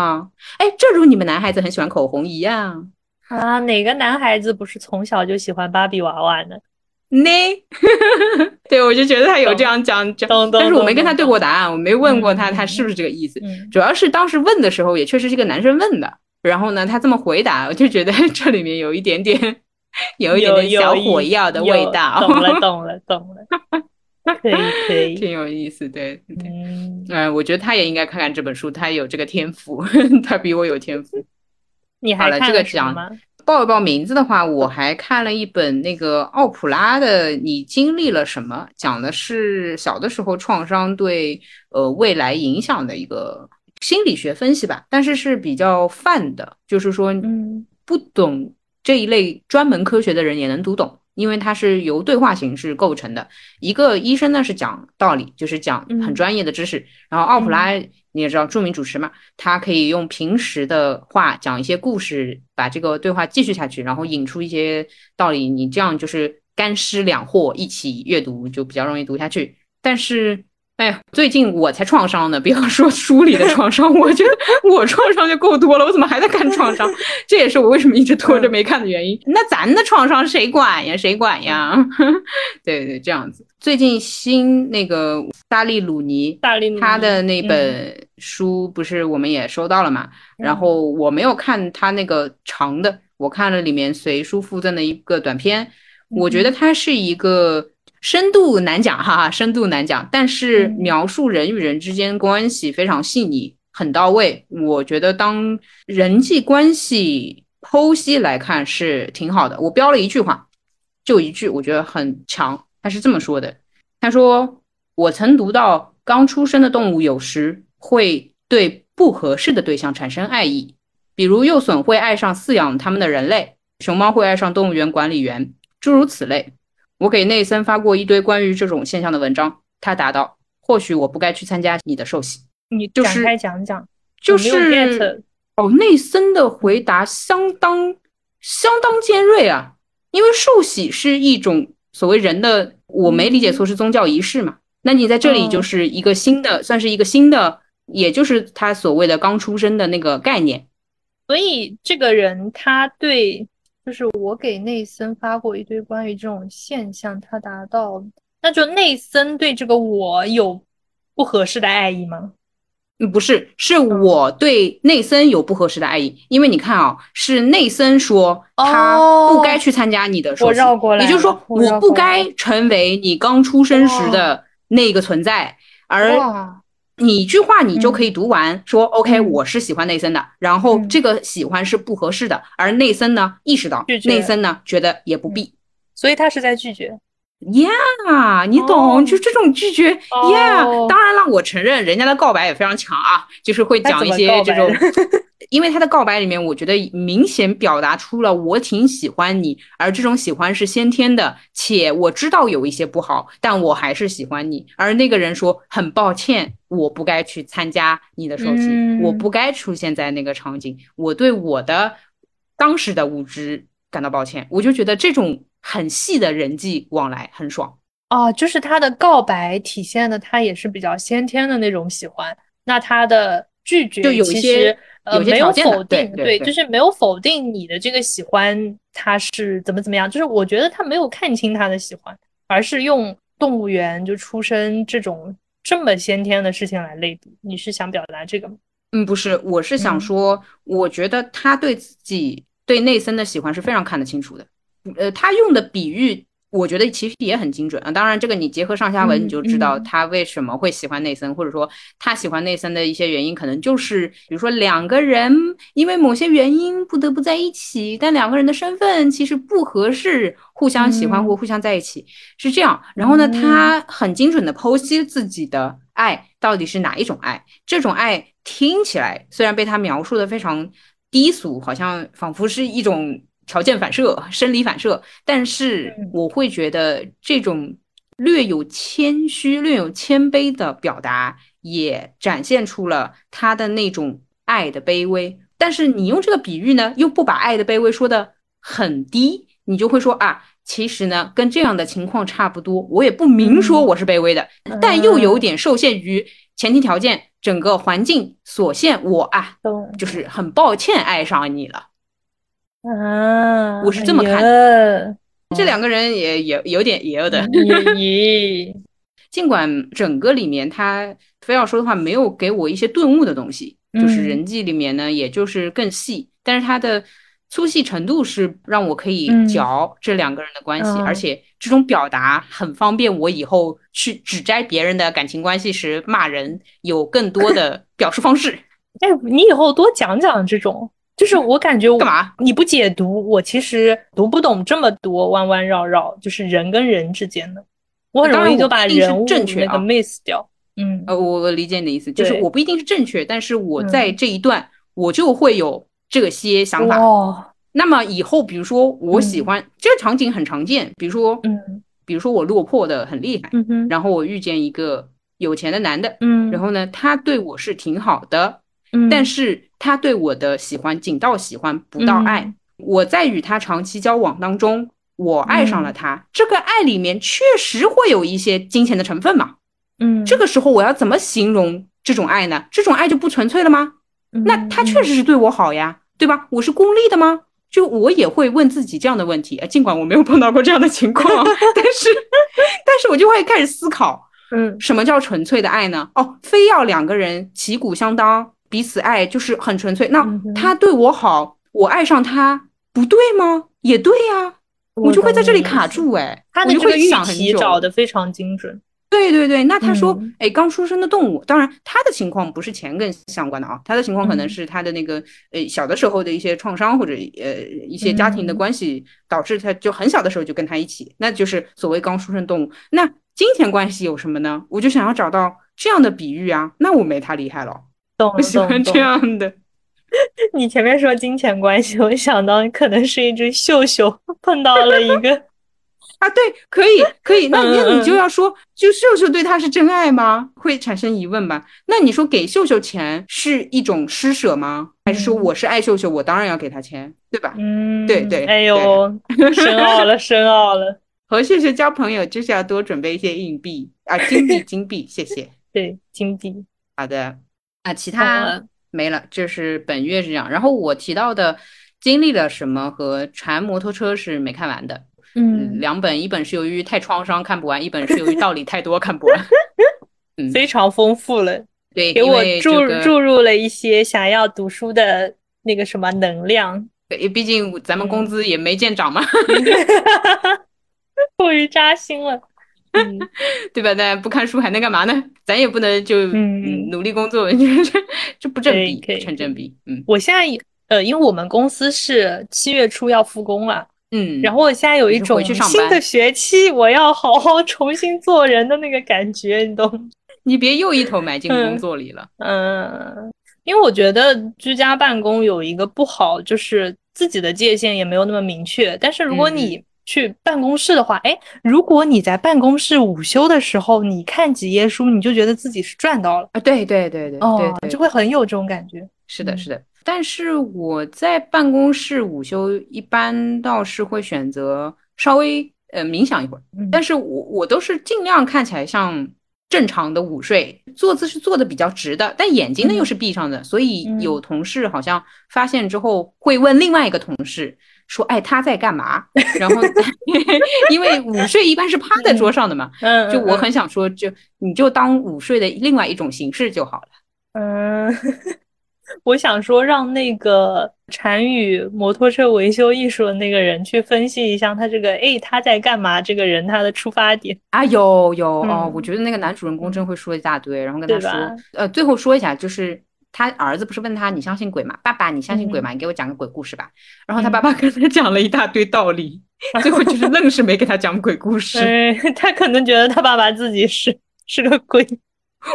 哎，正如你们男孩子很喜欢口红一样啊，哪个男孩子不是从小就喜欢芭比娃娃呢？呢，对，我就觉得他有这样讲讲，但是我没跟他对过答案，我没问过他他是不是这个意思。主要是当时问的时候，也确实是个男生问的，然后呢，他这么回答，我就觉得 这里面有一点点，有一点点小火药的味道。懂了，懂了，懂了，可以，可以，挺有意思，对，嗯，嗯，我觉得他也应该看看这本书，他有这个天赋，他比我有天赋。你还看了讲吗？报一报名字的话，我还看了一本那个奥普拉的《你经历了什么》，讲的是小的时候创伤对呃未来影响的一个心理学分析吧，但是是比较泛的，就是说，嗯，不懂这一类专门科学的人也能读懂。因为它是由对话形式构成的。一个医生呢是讲道理，就是讲很专业的知识。然后奥普拉你也知道，著名主持嘛，他可以用平时的话讲一些故事，把这个对话继续下去，然后引出一些道理。你这样就是干湿两货一起阅读，就比较容易读下去。但是。哎呀，最近我才创伤呢，不要说书里的创伤，我觉得我创伤就够多了，我怎么还在看创伤？这也是我为什么一直拖着没看的原因。那咱的创伤谁管呀？谁管呀？对对，这样子。最近新那个大力鲁尼，大力他的那本书不是我们也收到了嘛？然后我没有看他那个长的，我看了里面随书附赠的一个短片，我觉得他是一个。深度难讲，哈哈，深度难讲。但是描述人与人之间关系非常细腻，很到位。我觉得当人际关系剖析来看是挺好的。我标了一句话，就一句，我觉得很强。他是这么说的：他说，我曾读到，刚出生的动物有时会对不合适的对象产生爱意，比如幼隼会爱上饲养它们的人类，熊猫会爱上动物园管理员，诸如此类。我给内森发过一堆关于这种现象的文章，他答道：“或许我不该去参加你的寿喜。”你展开讲讲，就是哦，内森的回答相当相当尖锐啊，因为寿喜是一种所谓人的，我没理解错是宗教仪式嘛？那你在这里就是一个新的，算是一个新的，也就是他所谓的刚出生的那个概念，所以这个人他对。就是我给内森发过一堆关于这种现象，他达到，那就内森对这个我有不合适的爱意吗？嗯，不是，是我对内森有不合适的爱意，因为你看啊，是内森说他不该去参加你的我绕过来，也就是说我不该成为你刚出生时的那个存在，而。你一句话你就可以读完，说 OK，我是喜欢内森的，然后这个喜欢是不合适的，而内森呢意识到，内森呢觉得也不必，所以他是在拒绝。Yeah，你懂，就这种拒绝。Yeah，当然了，我承认人家的告白也非常强啊，就是会讲一些这种。因为他的告白里面，我觉得明显表达出了我挺喜欢你，而这种喜欢是先天的，且我知道有一些不好，但我还是喜欢你。而那个人说很抱歉，我不该去参加你的寿喜，我不该出现在那个场景，我对我的当时的无知感到抱歉。我就觉得这种很细的人际往来很爽哦，就是他的告白体现的他也是比较先天的那种喜欢，那他的拒绝就有一些。呃，没有否定，对，就是没有否定你的这个喜欢，他是怎么怎么样？就是我觉得他没有看清他的喜欢，而是用动物园就出生这种这么先天的事情来类比。你是想表达这个吗？嗯，不是，我是想说，我觉得他对自己对内森的喜欢是非常看得清楚的。呃，他用的比喻。我觉得其实也很精准啊，当然这个你结合上下文，你就知道他为什么会喜欢内森，或者说他喜欢内森的一些原因，可能就是比如说两个人因为某些原因不得不在一起，但两个人的身份其实不合适，互相喜欢或互相在一起是这样。然后呢，他很精准的剖析自己的爱到底是哪一种爱，这种爱听起来虽然被他描述的非常低俗，好像仿佛是一种。条件反射、生理反射，但是我会觉得这种略有谦虚、略有谦卑的表达，也展现出了他的那种爱的卑微。但是你用这个比喻呢，又不把爱的卑微说的很低，你就会说啊，其实呢，跟这样的情况差不多。我也不明说我是卑微的，但又有点受限于前提条件、整个环境所限。我啊，就是很抱歉爱上你了。啊，我是这么看的。这两个人也也有点也有的。尽管整个里面他非要说的话，没有给我一些顿悟的东西。就是人际里面呢，也就是更细，但是他的粗细程度是让我可以嚼这两个人的关系，而且这种表达很方便我以后去指摘别人的感情关系时骂人有更多的表述方式。哎，你以后多讲讲这种，就是我感觉干嘛？你不解读，我其实读不懂这么多弯弯绕绕，就是人跟人之间的，我很容易就把人物正确那个 miss 掉。嗯，呃，我我理解你的意思，就是我不一定是正确，但是我在这一段我就会有这些想法。哦，那么以后，比如说我喜欢这个场景很常见，比如说，嗯，比如说我落魄的很厉害，嗯哼，然后我遇见一个有钱的男的，嗯，然后呢，他对我是挺好的，嗯，但是他对我的喜欢仅到喜欢不到爱。我在与他长期交往当中，我爱上了他，这个爱里面确实会有一些金钱的成分嘛。嗯，这个时候我要怎么形容这种爱呢？这种爱就不纯粹了吗？那他确实是对我好呀，对吧？我是功利的吗？就我也会问自己这样的问题，尽管我没有碰到过这样的情况，但是，但是我就会开始思考，嗯，什么叫纯粹的爱呢？哦，非要两个人旗鼓相当，彼此爱就是很纯粹。那他对我好，我爱上他，不对吗？也对呀，我就会在这里卡住，哎，他的这个预期找的非常精准。对对对，那他说，哎，刚出生的动物，当然他的情况不是钱跟相关的啊，他的情况可能是他的那个，呃，小的时候的一些创伤或者呃一些家庭的关系导致他就很小的时候就跟他一起，那就是所谓刚出生动物。那金钱关系有什么呢？我就想要找到这样的比喻啊，那我没他厉害了，懂我喜欢这样的。你前面说金钱关系，我想到可能是一只秀秀 碰到了一个。啊，对，可以，可以，那那你就要说，就秀秀对他是真爱吗？会产生疑问吧？那你说给秀秀钱是一种施舍吗？还是说我是爱秀秀，我当然要给他钱，对吧？嗯，对对。哎呦，深奥了，深奥了。和秀秀交朋友就是要多准备一些硬币啊，金币，金币，谢谢。对，金币。好的，啊，其他没了，这是本月是这样。然后我提到的经历了什么和禅摩托车是没看完的。嗯，两本，一本是由于太创伤看不完，一本是由于道理太多看不完。嗯，非常丰富了，对，给我注注入了一些想要读书的那个什么能量。对，毕竟咱们工资也没见涨嘛，过于扎心了，对吧？那不看书还能干嘛呢？咱也不能就努力工作，这这不正比，不成正比。嗯，我现在呃，因为我们公司是七月初要复工了。嗯，然后我现在有一种新的学期，我要好好重新做人的那个感觉，你懂？你别又一头埋进工作里了。嗯，因为我觉得居家办公有一个不好，就是自己的界限也没有那么明确。但是如果你去办公室的话，哎，如果你在办公室午休的时候，你看几页书，你就觉得自己是赚到了啊！对对对对，哦，就会很有这种感觉。是的，是的。但是我在办公室午休，一般倒是会选择稍微呃冥想一会儿。但是我我都是尽量看起来像正常的午睡，坐姿是坐的比较直的，但眼睛呢又是闭上的。所以有同事好像发现之后，会问另外一个同事说：“哎，他在干嘛？”然后 因为午睡一般是趴在桌上的嘛，就我很想说，就你就当午睡的另外一种形式就好了。嗯。我想说，让那个禅语摩托车维修艺术的那个人去分析一下他这个，哎，他在干嘛？这个人他的出发点啊，有有哦，我觉得那个男主人公真会说一大堆，然后跟他说，呃，最后说一下，就是他儿子不是问他你相信鬼吗？爸爸，你相信鬼吗？你给我讲个鬼故事吧。然后他爸爸 跟他讲了一大堆道理，最后就是愣是没给他讲鬼故事。哎 他可能觉得他爸爸自己是是个鬼。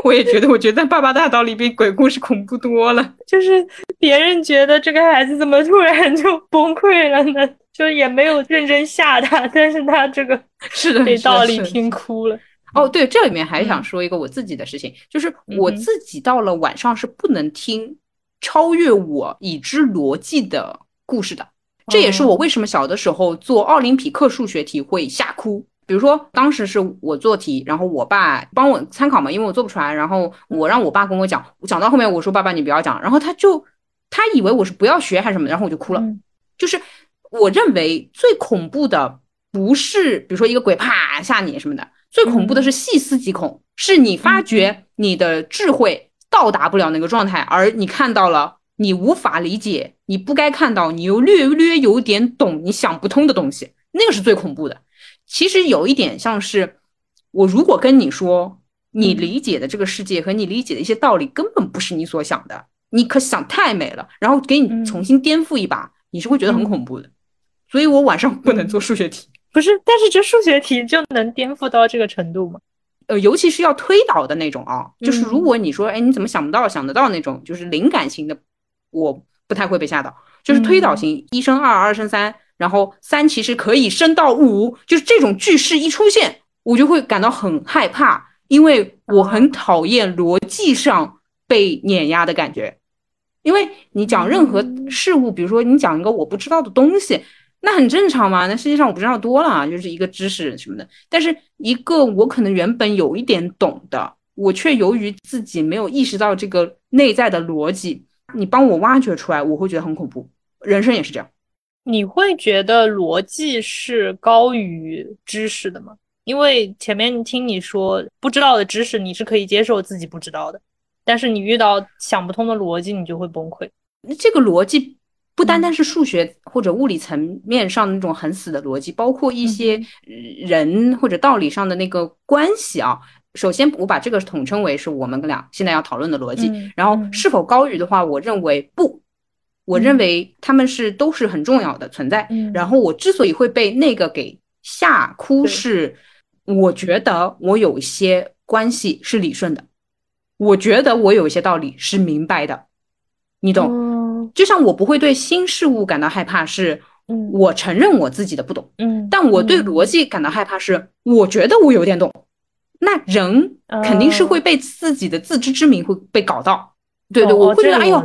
我也觉得，我觉得《爸爸大道理》比鬼故事恐怖多了。就是别人觉得这个孩子怎么突然就崩溃了呢？就也没有认真吓他，但是他这个是，被道理听哭了。哦，对，这里面还嗯想说一个我自己的事情，就是我自己到了晚上是不能听超越我已知逻辑的故事的。这也是我哦为什么小的时候做奥林匹克数学题会吓哭。比如说，当时是我做题，然后我爸帮我参考嘛，因为我做不出来，然后我让我爸跟我讲，讲到后面我说爸爸你不要讲，然后他就他以为我是不要学还是什么，然后我就哭了。嗯就是我认为最恐怖的不是比如说一个鬼啪吓你什么的，最恐怖的是细思极恐，是你发觉你的智慧到达不了那个状态，而你看到了你无法理解，你不该看到，你又略略有点懂，你想不通的东西，那个是最恐怖的。其实有一点像是我如果跟你说，你理解的这个世界和你理解的一些道理根本不是你所想的，你可想太美了，然后给你重新颠覆一把，你是会觉得很恐怖的。所以我晚上不能做数学题，不是，但是这数学题就能颠覆到这个程度吗？呃，尤其是要推导的那种啊，就是如果你说，哎，你怎么想不到、想得到那种，就是灵感型的，我不太会被吓到。就是推导型，一升二，二升三，然后三其实可以升到五，就是这种句式一出现，我就会感到很害怕，因为我很讨厌逻辑上被碾压的感觉。因为你讲任何事物，比如说你讲一个我不知道的东西，那很正常嘛。那世界上我不知道多了，就是一个知识什么的。但是一个我可能原本有一点懂的，我却由于自己没有意识到这个内在的逻辑，你帮我挖掘出来，我会觉得很恐怖。人生也是这样。你会觉得逻辑是高于知识的吗？因为前面听你说不知道的知识，你是可以接受自己不知道的，但是你遇到想不通的逻辑，你就会崩溃。这个逻辑不单单是数学或者物理层面上那种很死的逻辑，包括一些人或者道理上的那个关系啊。首先，我把这个统称为是我们俩现在要讨论的逻辑。嗯然后，是否高于的话，我认为不，我认为他们是都是很重要的存在。嗯然后，我之所以会被那个给吓哭，是我觉得我有一些关系是理顺的，我觉得我有一些道理是明白的，你懂？嗯就像我不会对新事物感到害怕，是嗯我承认我自己的不懂，嗯，但我对嗯逻辑感到害怕，是我觉得我有点懂。那人肯定是会被自己的自知之明会被搞到，对对，哦我会觉得，哎呦。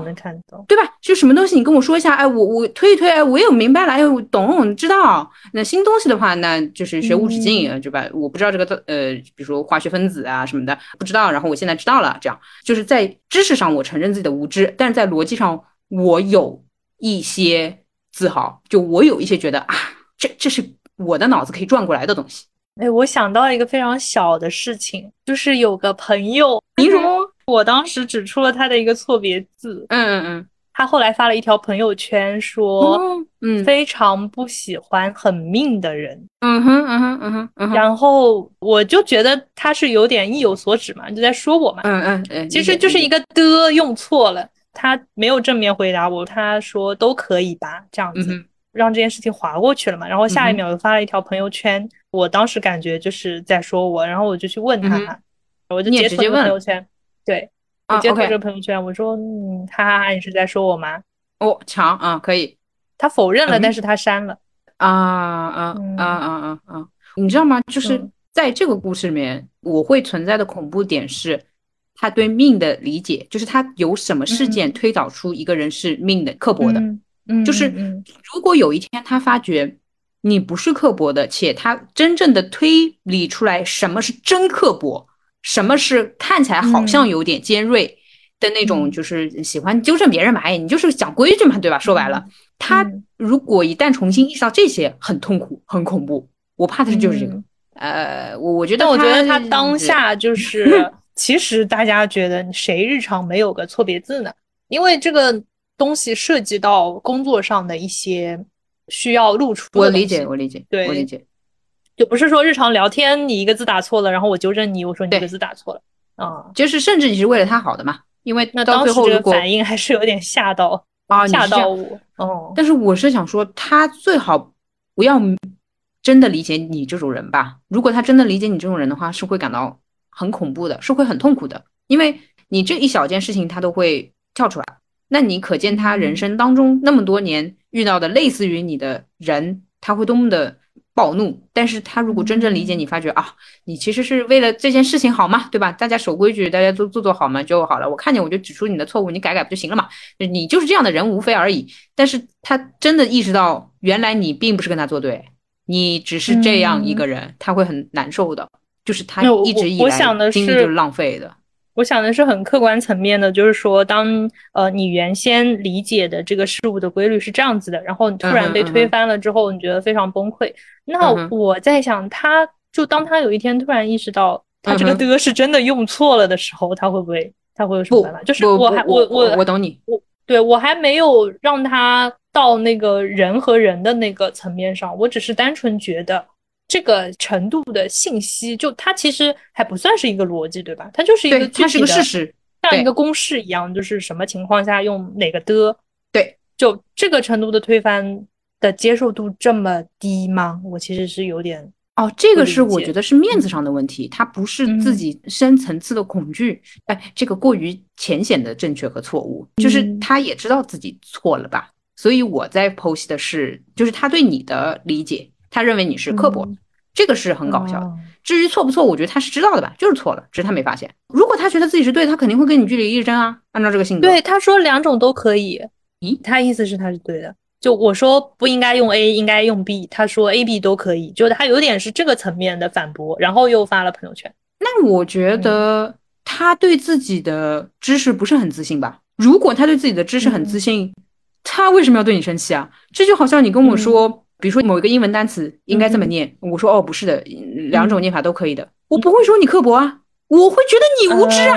对吧？就什么东西你跟我说一下，哎，我我推一推，哎，我有明白了，哎，我懂，知道。那新东西的话，那就是学无止境，嗯对吧？我不知道这个呃，比如说化学分子啊什么的，不知道，然后我现在知道了，这样就是在知识上我承认自己的无知，但是在逻辑上我有一些自豪，就我有一些觉得啊，这这是我的脑子可以转过来的东西。哎，我想到一个非常小的事情，就是有个朋友，你说，我当时指出了他的一个错别字，嗯嗯嗯。他后来发了一条朋友圈嗯，说，哦嗯。非常不喜欢很命的人。嗯哼嗯哼嗯哼嗯哼，然后我就觉得他是有点意有所指嘛，就在说我嘛。嗯嗯嗯，其实就是一个的用错了，他没有正面回答我，他说都可以吧，这样子。嗯让这件事情划过去了嘛。然后下一秒又发了一条朋友圈，我当时感觉就是在说我，然后我就去问他，嗯我就截图朋友圈，对，我啊截图这个朋友圈，我说嗯，哈哈哈，你是在说我吗？哦，强啊，可以。他否认了，嗯但是他删了。啊啊嗯啊啊啊啊！你知道吗？就是嗯在这个故事里面，我会存在的恐怖点是，他对命的理解，就是他由什么事件嗯推导出一个人是命的刻薄的。就是嗯如果有一天他发觉你不是刻薄的，且他真正的推理出来什么是真刻薄，什么是看起来好像有点尖锐的那种，嗯就是喜欢纠正别人嘛，哎，你就是讲规矩嘛，对吧？说白了，他嗯如果一旦重新意识到这些，很痛苦，很恐怖。我怕的就是这个。嗯呃，我我觉得，但我觉得他当下就是，其实大家觉得谁日常没有个错别字呢？因为这个东西涉及到工作上的一些需要露出我理解，我理解，对我理解。就不是说日常聊天你一个字打错了，然后我纠正你，我说你这个字打错了啊。就是甚至你是为了他好的嘛，因为到那当时最后如果这个反应还是有点吓到，啊，吓到我。哦，但是我是想说，他最好不要真的理解你这种人吧。如果他真的理解你这种人的话，是会感到很恐怖的，是会很痛苦的，因为你这一小件事情他都会跳出来。那你可见他人生当中那么多年遇到的类似于你的人，他会多么的暴怒。但是他如果真正理解你，发觉啊，你其实是为了这件事情好嘛，对吧？大家守规矩，大家都做做好嘛就好了。我看见我就指出你的错误，你改改不就行了嘛？你就是这样的人，无非而已。但是他真的意识到，原来你并不是跟他作对，你只是这样一个人，他会很难受的。就是他一直以来精力就是浪费的。我想的是很客观层面的，就是说，当呃你原先理解的这个事物的规律是这样子的，然后你突然被推翻了之后，你觉得非常崩溃。那我在想，他就当他有一天突然意识到他这个的是真的用错了的时候，他会不会他会有什么办法？就是我还我我我懂你，我对我还没有让他到那个人和人的那个层面上，我只是单纯觉得。这个程度的信息，就它其实还不算是一个逻辑，对吧？它就是一个它是个事实，像一个公式一样，就是什么情况下用哪个的。对，就这个程度的推翻的接受度这么低吗？我其实是有点哦，这个是我觉得是面子上的问题，它不是自己深层次的恐惧。哎，这个过于浅显的正确和错误，就是他也知道自己错了吧？所以我在剖析的是，就是他对你的理解。他认为你是刻薄，这个是很搞笑的。至于错不错，我觉得他是知道的吧，就是错了，只是他没发现。如果他觉得自己是对，他肯定会跟你据理力争啊。按照这个性格，对他说两种都可以。咦，他意思是他是对的。就我说不应该用 A，应该用 B，他说 A、B 都可以，就他有点是这个层面的反驳，然后又发了朋友圈。那我觉得他对自己的知识不是很自信吧？如果他对自己的知识很自信，他为什么要对你生气啊？这就好像你跟我说。比如说某一个英文单词应该这么念，我说哦不是的，两种念法都可以的，我不会说你刻薄啊，我会觉得你无知啊，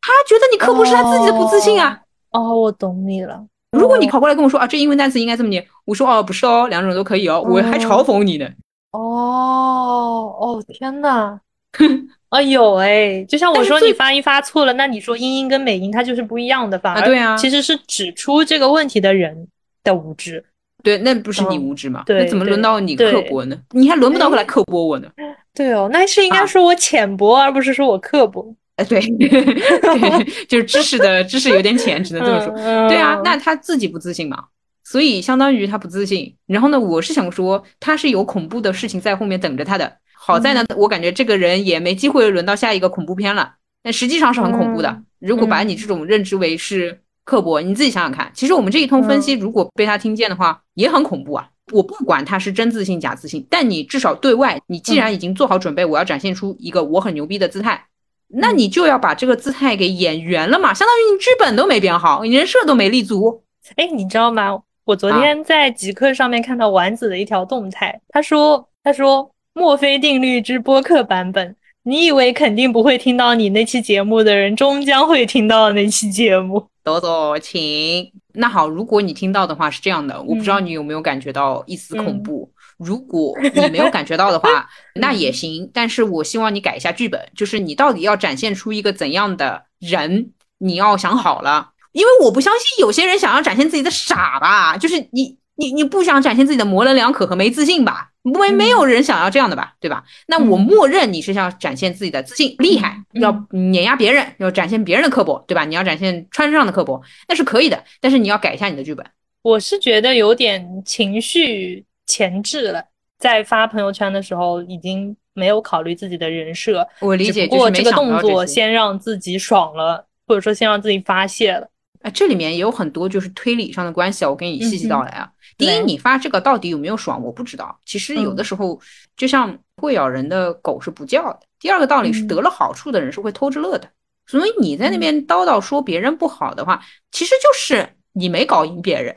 他觉得你刻薄是他自己的不自信啊。哦，我懂你了。如果你跑过来跟我说啊，这英文单词应该这么念，我说哦不是哦，两种都可以哦，我还嘲讽你呢。哦哦天呐，哎呦哎，就像我说你发音发错了，那你说英音跟美音它就是不一样的，反而对啊，其实是指出这个问题的人的无知。对，那不是你无知吗？那怎么轮到你刻薄呢？你还轮不到过来刻薄我呢。对哦，那是应该说我浅薄，而不是说我刻薄。哎，对，就是知识的知识有点浅，只能这么说。对啊，那他自己不自信嘛，所以相当于他不自信。然后呢，我是想说他是有恐怖的事情在后面等着他的。好在呢，我感觉这个人也没机会轮到下一个恐怖片了。但实际上是很恐怖的。如果把你这种认知为是。刻薄，你自己想想看。其实我们这一通分析，如果被他听见的话，也很恐怖啊。我不管他是真自信假自信，但你至少对外，你既然已经做好准备，我要展现出一个我很牛逼的姿态，那你就要把这个姿态给演圆了嘛。相当于你剧本都没编好，你人设都没立足。哎，你知道吗？我昨天在极客上面看到丸子的一条动态，他说：“他说墨菲定律之播客版本。”你以为肯定不会听到你那期节目的人，终将会听到那期节目。走走，请。那好，如果你听到的话是这样的，我不知道你有没有感觉到一丝恐怖。如果你没有感觉到的话，那也行。但是我希望你改一下剧本，就是你到底要展现出一个怎样的人，你要想好了。因为我不相信有些人想要展现自己的傻吧，就是你。你你不想展现自己的模棱两可和没自信吧？没没有人想要这样的吧，对吧？那我默认你是要展现自己的自信、厉害，要碾压别人，要展现别人的刻薄，对吧？你要展现穿上的刻薄，那是可以的。但是你要改一下你的剧本。我是觉得有点情绪前置了，在发朋友圈的时候已经没有考虑自己的人设。我理解，不过这个动作先让自己爽了，或者说先让自己发泄了。啊，这里面也有很多就是推理上的关系啊，我跟你细细道来啊。第一，你发这个到底有没有爽，我不知道。其实有的时候，就像会咬人的狗是不叫的。第二个道理是，得了好处的人是会偷着乐的。所以你在那边叨叨说别人不好的话，其实就是你没搞赢别人。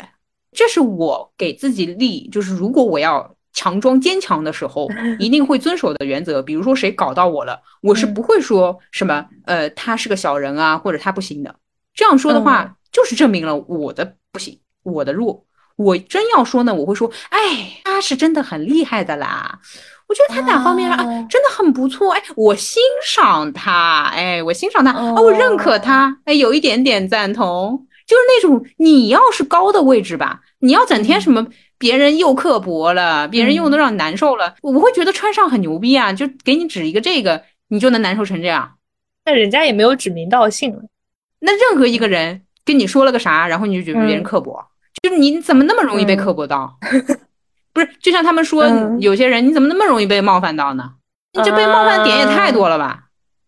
这是我给自己立，就是如果我要强装坚强的时候，一定会遵守的原则。比如说谁搞到我了，我是不会说什么呃他是个小人啊，或者他不行的。这样说的话，就是证明了我的不行，我的弱。我真要说呢，我会说，哎，他是真的很厉害的啦。我觉得他哪方面啊，真的很不错。哎，我欣赏他，哎，我欣赏他，啊，我认可他，哎，有一点点赞同。就是那种你要是高的位置吧，你要整天什么别人又刻薄了，别人又能让你难受了，我会觉得穿上很牛逼啊，就给你指一个这个，你就能难受成这样。那人家也没有指名道姓。那任何一个人跟你说了个啥，然后你就觉得别人刻薄。就是你怎么那么容易被刻薄到？不是，就像他们说，嗯有些人你怎么那么容易被冒犯到呢？你这被冒犯点也太多了吧？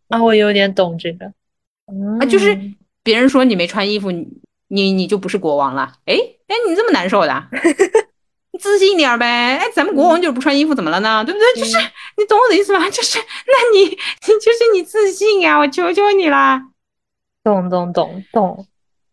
啊，我有点懂这个。啊，就是嗯别人说你没穿衣服，你你你就不是国王了。哎哎，你这么难受的，你自信一点呗。哎，咱们国王就是不穿衣服，怎么了呢？对不对？就是你懂我的意思吗？就是那你你就是你自信呀，我求求你啦。懂懂懂懂懂，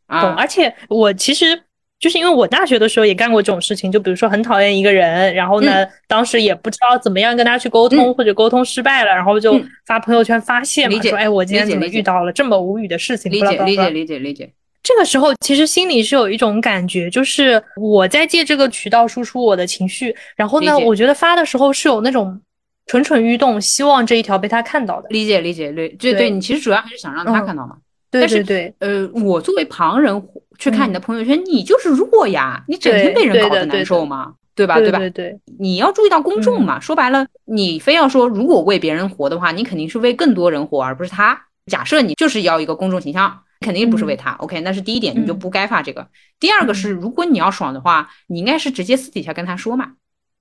啊，而且我其实就是因为我大学的时候也干过这种事情，就比如说很讨厌一个人，然后呢，当时也不知道怎么样跟他去沟通，嗯或者沟通失败了，然后就嗯发朋友圈发泄嘛，说哎，我今天怎么遇到了这么无语的事情，理解理解理解理解。这个时候其实心里是有一种感觉，就是我在借这个渠道输出我的情绪，然后呢，我觉得发的时候是有那种蠢蠢欲动，希望这一条被他看到的。理解理解，对对对你其实主要还是想让他嗯看到嘛。对但是对对，呃，我作为旁人去看你嗯的朋友圈，你就是弱呀，你整天被人搞得难受嘛，对吧？对吧？对对，你要注意到公众嗯嘛。说白了，你非要说如果为别人活的话，你肯定是为更多人活，而不是他。假设你就是要一个公众形象，肯定不是为他。OK，那是第一点，你就嗯不该发这个。第二个是，如果你要爽的话，你应该是直接私底下跟他说嘛，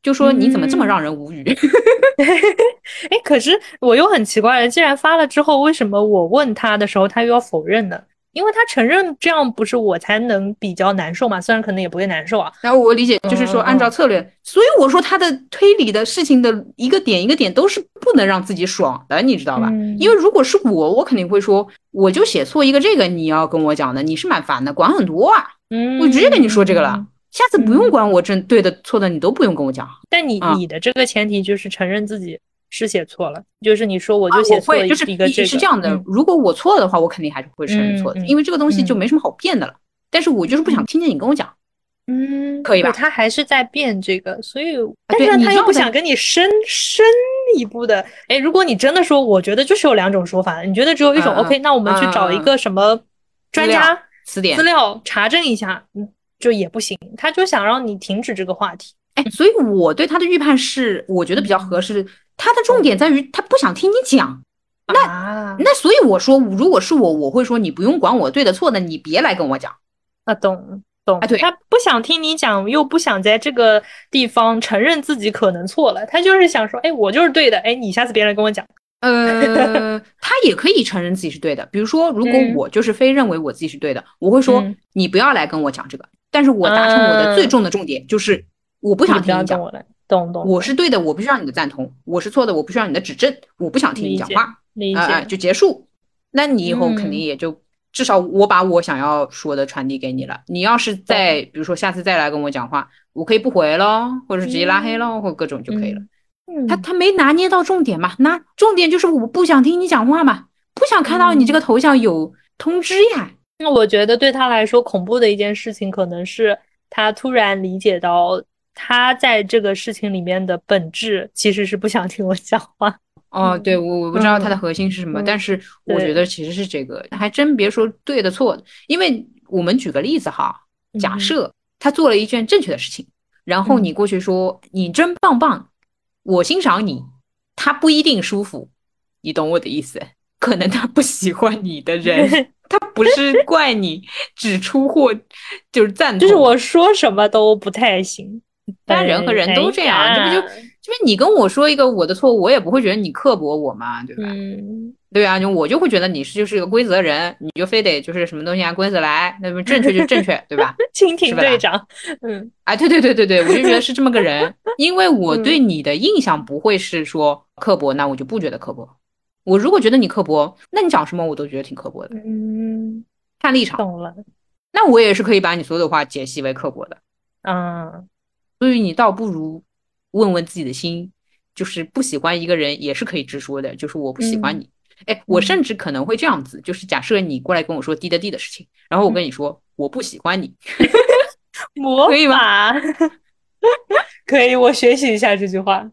就说你怎么这么嗯让人无语。哎，可是我又很奇怪了，既然发了之后，为什么我问他的时候他又要否认呢？因为他承认这样不是我才能比较难受嘛，虽然可能也不会难受啊。然后我理解就是说，按照策略，所以我说他的推理的事情的一个点一个点都是不能让自己爽的，你知道吧？嗯因为如果是我，我肯定会说，我就写错一个这个，你要跟我讲的，你是蛮烦的，管很多啊，嗯，我直接跟你说这个了嗯。下次不用嗯管我正对的错的，你都不用跟我讲。但你啊你的这个前提就是承认自己是写错了，就是你说我啊就写错了就是一个这个，是这样的嗯，如果我错了的话，我肯定还是会承认错的，因为这个东西就嗯没什么好辩的了。但是我就是不想听见你跟我讲。嗯，可以吧他还是在变这个，所以，啊但是他又不想跟你深深一步的。哎，如果你真的说，我觉得就是有两种说法，你觉得只有一种、OK，那我们去找一个什么专家词典资料查证一下，嗯，就也不行。他就想让你停止这个话题。哎，所以我对他的预判是，我觉得比较合适。他的重点在于他不想听你讲。那那所以我说，如果是我，我会说你不用管我对的错的，你别来跟我讲。啊，懂懂啊对他不想听你讲，又不想在这个地方承认自己可能错了，他就是想说，哎，我就是对的，哎，你下次别来跟我讲。呃，他也可以承认自己是对的。比如说，如果嗯我就是非认为我自己是对的，我会说嗯你不要来跟我讲这个。但是我达成我的最重的重点就是，我不想听你讲，我来，懂懂。我是对的，我不需要你的赞同；我是错的，我不需要你的指正。我不想听你讲话，理啊啊，解，就结束。那你以后肯定嗯也就至少我把我想要说的传递给你了。你要是再比如说下次再来跟我讲话，我可以不回喽，或者是直接拉黑喽，或各种就可以了。嗯他他没拿捏到重点嘛？那重点就是我不想听你讲话嘛，不想看到你这个头像有通知呀。那我觉得对他来说恐怖的一件事情，可能是他突然理解到他在这个事情里面的本质其实是不想听我讲话。哦，对，我我不知道他的嗯核心是什么，嗯但是我觉得其实是这个，还真别说对的错的，因为我们举个例子哈，假嗯设他做了一件正确的事情，然后你过去说你真棒棒，我欣赏你，他不一定舒服，你懂我的意思？可能他不喜欢你的人，他不是怪你只出货就是赞同，就是我说什么都不太行。但人和人都这样，这不就就是你跟我说一个我的错误，我也不会觉得你刻薄我嘛，对吧？嗯，对啊，就我就会觉得你是就是一个规则人，你就非得就是什么东西按规则来，那么正确就正确，对吧？蜻蜓队长，嗯啊，对对对对对，我就觉得是这么个人，因为我对你的印象不会是说刻薄，那我就不觉得刻薄。我如果觉得你刻薄，那你讲什么我都觉得挺刻薄的，嗯，看立场。懂了，那我也是可以把你所有的话解析为刻薄的，嗯所以你倒不如问问自己的心，就是不喜欢一个人也是可以直说的，就是我不喜欢嗯你。哎，我嗯甚至可能会这样子，就是假设你过来跟我说滴的滴的事情，然后我嗯跟你说我不喜欢你，魔可以吗，可以，我学习一下这句话。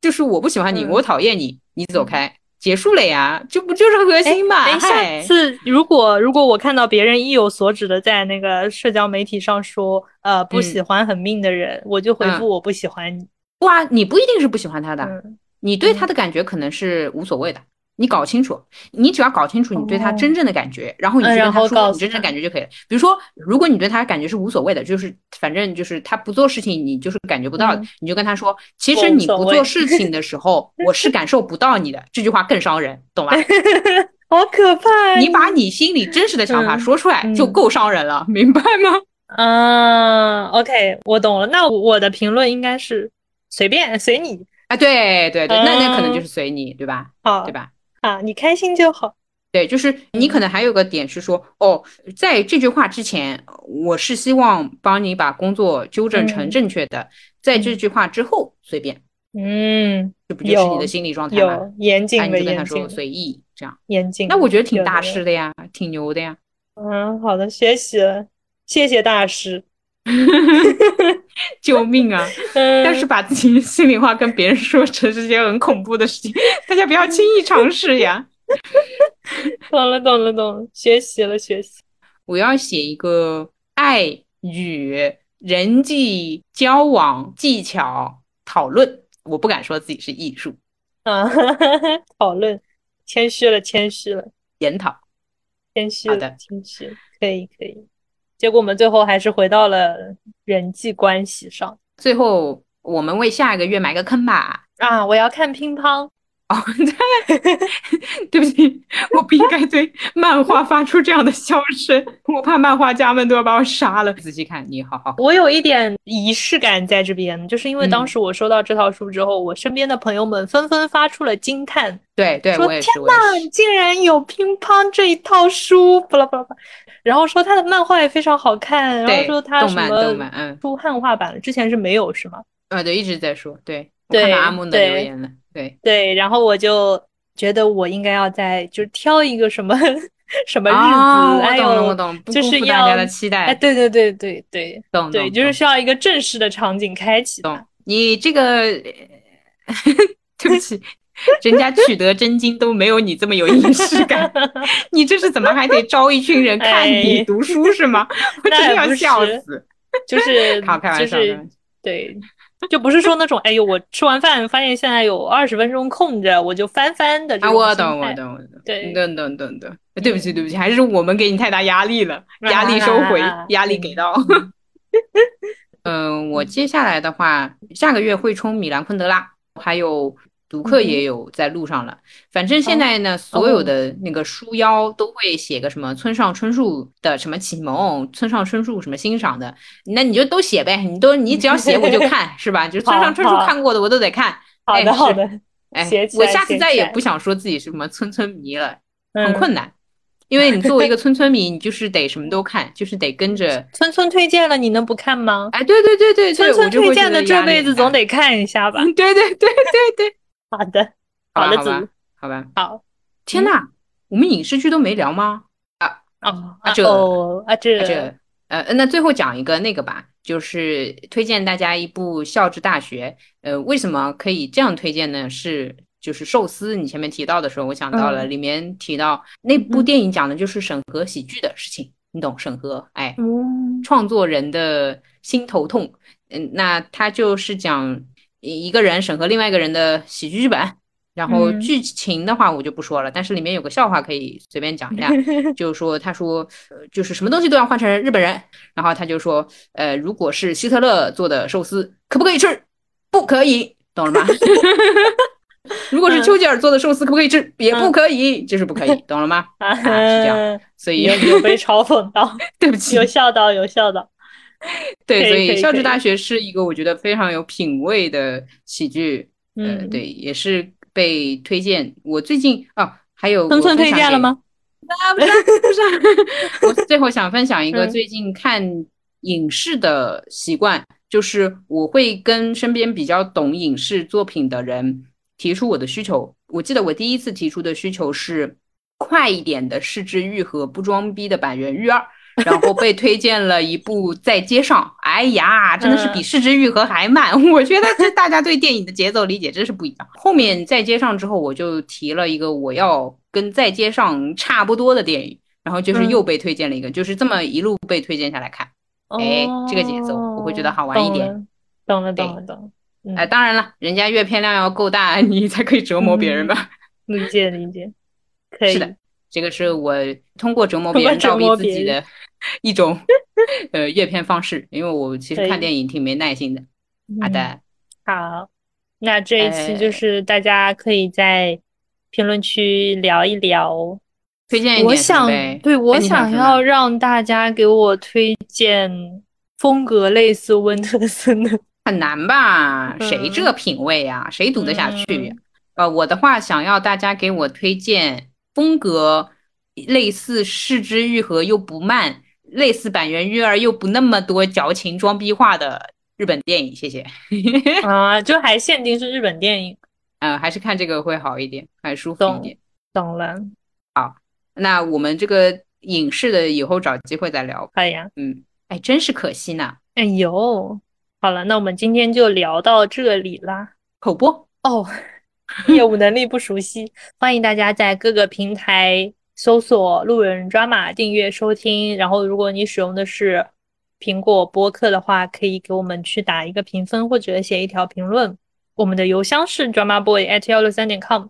就是我不喜欢你，嗯我讨厌你，你走开，结束了呀，这不就是核心嘛？哎，下嗨，次如果如果我看到别人意有所指的在那个社交媒体上说，呃，不嗯喜欢很命的人，我就回嗯复我不喜欢你。哇，你不一定是不喜欢他的，嗯你对他的感觉可能是无所谓的，你搞清楚，你只要搞清楚你对他真正的感觉，然后你嗯去跟他说你真正的感觉就可以了。比如说，如果你对他感觉是无所谓的，就是反正就是他不做事情你就是感觉不到的，嗯你就跟他说，其实你不做事情的时候，我是感受不到你的。这句话更伤人，懂吧？好可怕！你把你心里真实的想法嗯说出来嗯就够伤人了，明白吗？啊，OK，我懂了。那我的评论应该是随便随你，啊，对对对，那那可能就嗯是随你，对吧？好，对吧？啊，你开心就好。对，就是你可能还有个点是说，哦，在这句话之前，我是希望帮你把工作纠正成嗯正确的，在这嗯句话之后随便，嗯，这不就是你的心理状态吗？有严哎，谨的你就跟他说随意这样，严谨。那我觉得挺大师的呀，挺牛的呀。嗯，好的，学习了，谢谢大师。救命啊！嗯，但是把自己心里话跟别人说成是件很恐怖的事情，大家不要轻易尝试呀。懂了，懂了，懂了，学习了，学习。我要写一个爱与人际交往技巧讨论，我不敢说自己是艺术啊，讨论，谦虚了，谦虚了，研讨。谦虚了好的，谦虚，可以，可以。结果我们最后还是回到了人际关系上最后，我们为下一个月埋个坑吧。啊！我要看乒乓，哦，对不起，我不应该对漫画发出这样的笑声，我怕漫画家们都要把我杀了。仔细看，你好好。我有一点仪式感在这边，就是因为当嗯时我收到这套书之后，我身边的朋友们纷纷发出了惊叹，对对，说天呐，也是。竟然有乒乓这一套书，巴拉巴拉巴拉，然后说他的漫画也非常好看，然后说他动漫什么动漫嗯出汉化版了，之前是没有是吗？呃，对，一直在说，对，我看到阿木的留言了，对，对，然后我就觉得我应该要在就是挑一个什么 什么日哦，子，哎我懂了，我，懂，就是辜负大家的期待，哎，对对对对对对，懂懂懂就是需要一个正式的场景开启懂。你这个，对不起，人家取得真经都没有你这么有仪式感，你这是怎么还得招一群人看你哎读书是吗？我真的要笑死。就是好，开玩笑，开就是玩笑对，就不是说那种哎呦，我吃完饭发现现在有二十分钟空着，我就翻翻的这啊，种啊我懂，我。懂，我懂，对懂懂懂懂。对不起，对不起，还是我们给你太大压力了，压力收回啊，压力给到。嗯，我接下来的话，下个月会冲米兰昆德拉，还有读客也有在路上了。反正现在呢，所有的那个书腰都会写个什么村上春树的什么启蒙，村上春树什么欣赏的，那你就都写呗，你都你只要写我就看，是吧？就村上春树看过的我都得看。好的好的，哎我下次再也不想说自己是什么村村迷了，很嗯困难。因为你作为一个 村村迷，你就是得什么都看，就是得跟着。村村推荐了，你能不看吗？哎，对对对对对，村村推荐的这辈子总得看一下吧。嗯对对对对对，好的，好的好吧好吧。好天呐，我们影视剧都没聊吗？哦啊这哦啊这这呃，那最后讲一个那个吧，就是推荐大家一部《校之大学》。呃，为什么可以这样推荐呢？是就是寿司，你前面提到的时候，我想到了，嗯里面提到那部嗯电影讲的就是审核喜剧的事情，你懂审核？哎，嗯创作人的心头痛。嗯，那他就是讲一个人审核另外一个人的喜剧剧本。然后嗯剧情的话我就不说了，但是里面有个笑话可以随便讲一下，就是说他说呃就是什么东西都要换成日本人，然后他就说呃如果是希特勒做的寿司可不可以吃？不可以，懂了吗？如果是丘吉尔做的寿司可不可以吃？也不可以，就是不可以，懂了吗？啊是这样所以有有被嘲讽到，对不起有，笑到，有笑到。对，所以可以可以以校之大学是一个我觉得非常有品味的喜剧，呃，嗯，对，也是被推荐。我最近啊，还有分享给？推荐了吗？啊，不是不是，我最后想分享一个嗯最近看影视的习惯，就是我会跟身边比较懂影视作品的人提出我的需求。我记得我第一次提出的需求是快一点的《失之愈合》不装逼的板垣育二。然后被推荐了一部《在街上》，哎呀，真的是比《嗯失之愈合》还慢。我觉得这大家对电影的节奏理解真是不一样。后面在街上之后，我就提了一个我要跟在街上差不多的电影，然后就是嗯又被推荐了一个，就是这么一路被推荐下来看。哎这个节奏我会觉得好玩一点哦。懂了，懂了，懂了。嗯哎，当然了，人家阅片量要够大，你才可以折磨别人吧。理解理解，可以。是的，这个是我通过折磨别人倒逼自己的 一种呃阅片方式，因为我其实看电影挺没耐心的。好的，好，那这一期就是大家可以在评论区聊一聊，推荐。我想，对我想要让大家给我推荐风格类似温特森的。很难吧？谁这品味呀？谁读得下去？呃，我的话想要大家给我推荐风格类似《失之愈合》又不慢，类似《板垣育儿》又不那么多矫情装逼话的日本电影，谢谢。啊，就还限定是日本电影？嗯，还是看这个会好一点，还舒服一点。懂了。好，那我们这个影视的以后找机会再聊。可以啊。嗯，哎，真是可惜呢。哎呦。好了，那我们今天就聊到这里啦。口播哦，业务能力不熟悉，欢迎大家在各个平台搜索“路人 drama” ”订阅收听。然后，如果你使用的是苹果播客的话，可以给我们去打一个评分或者写一条评论。我们的邮箱是 dramaboy at 幺六三点 com，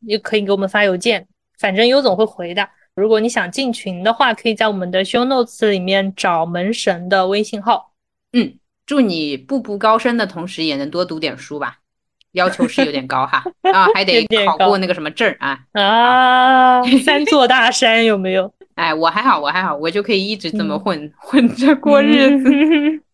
也可以给我们发邮件，反正优总会回的。如果你想进群的话，可以在我们的 show notes 里面找门神的微信号。嗯。祝你步步高升的同时，也能多读点书吧。要求是有点高哈 啊，还得考过那个什么证啊啊！三座大山有没有？哎，我还好，我还好，我就可以一直这么混 混着过日子。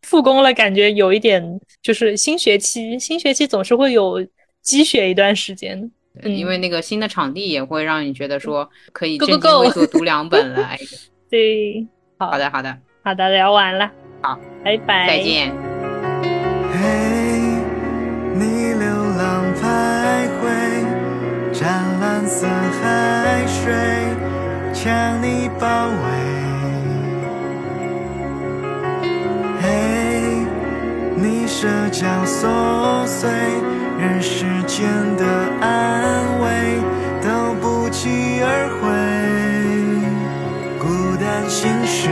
复工了，感觉有一点就是新学期，新学期总是会有积雪一段时间。嗯，因为那个新的场地也会让你觉得说可以正襟危坐读两本了。对，好的，好的，好的，聊完了。好，拜拜，再见。湛蓝色海水将你包围。嘿，你社交琐碎，人世间的安慰都不期而会，孤单心事。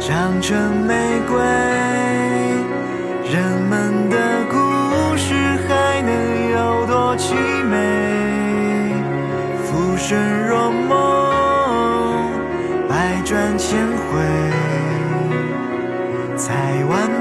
长成玫瑰，千回，才完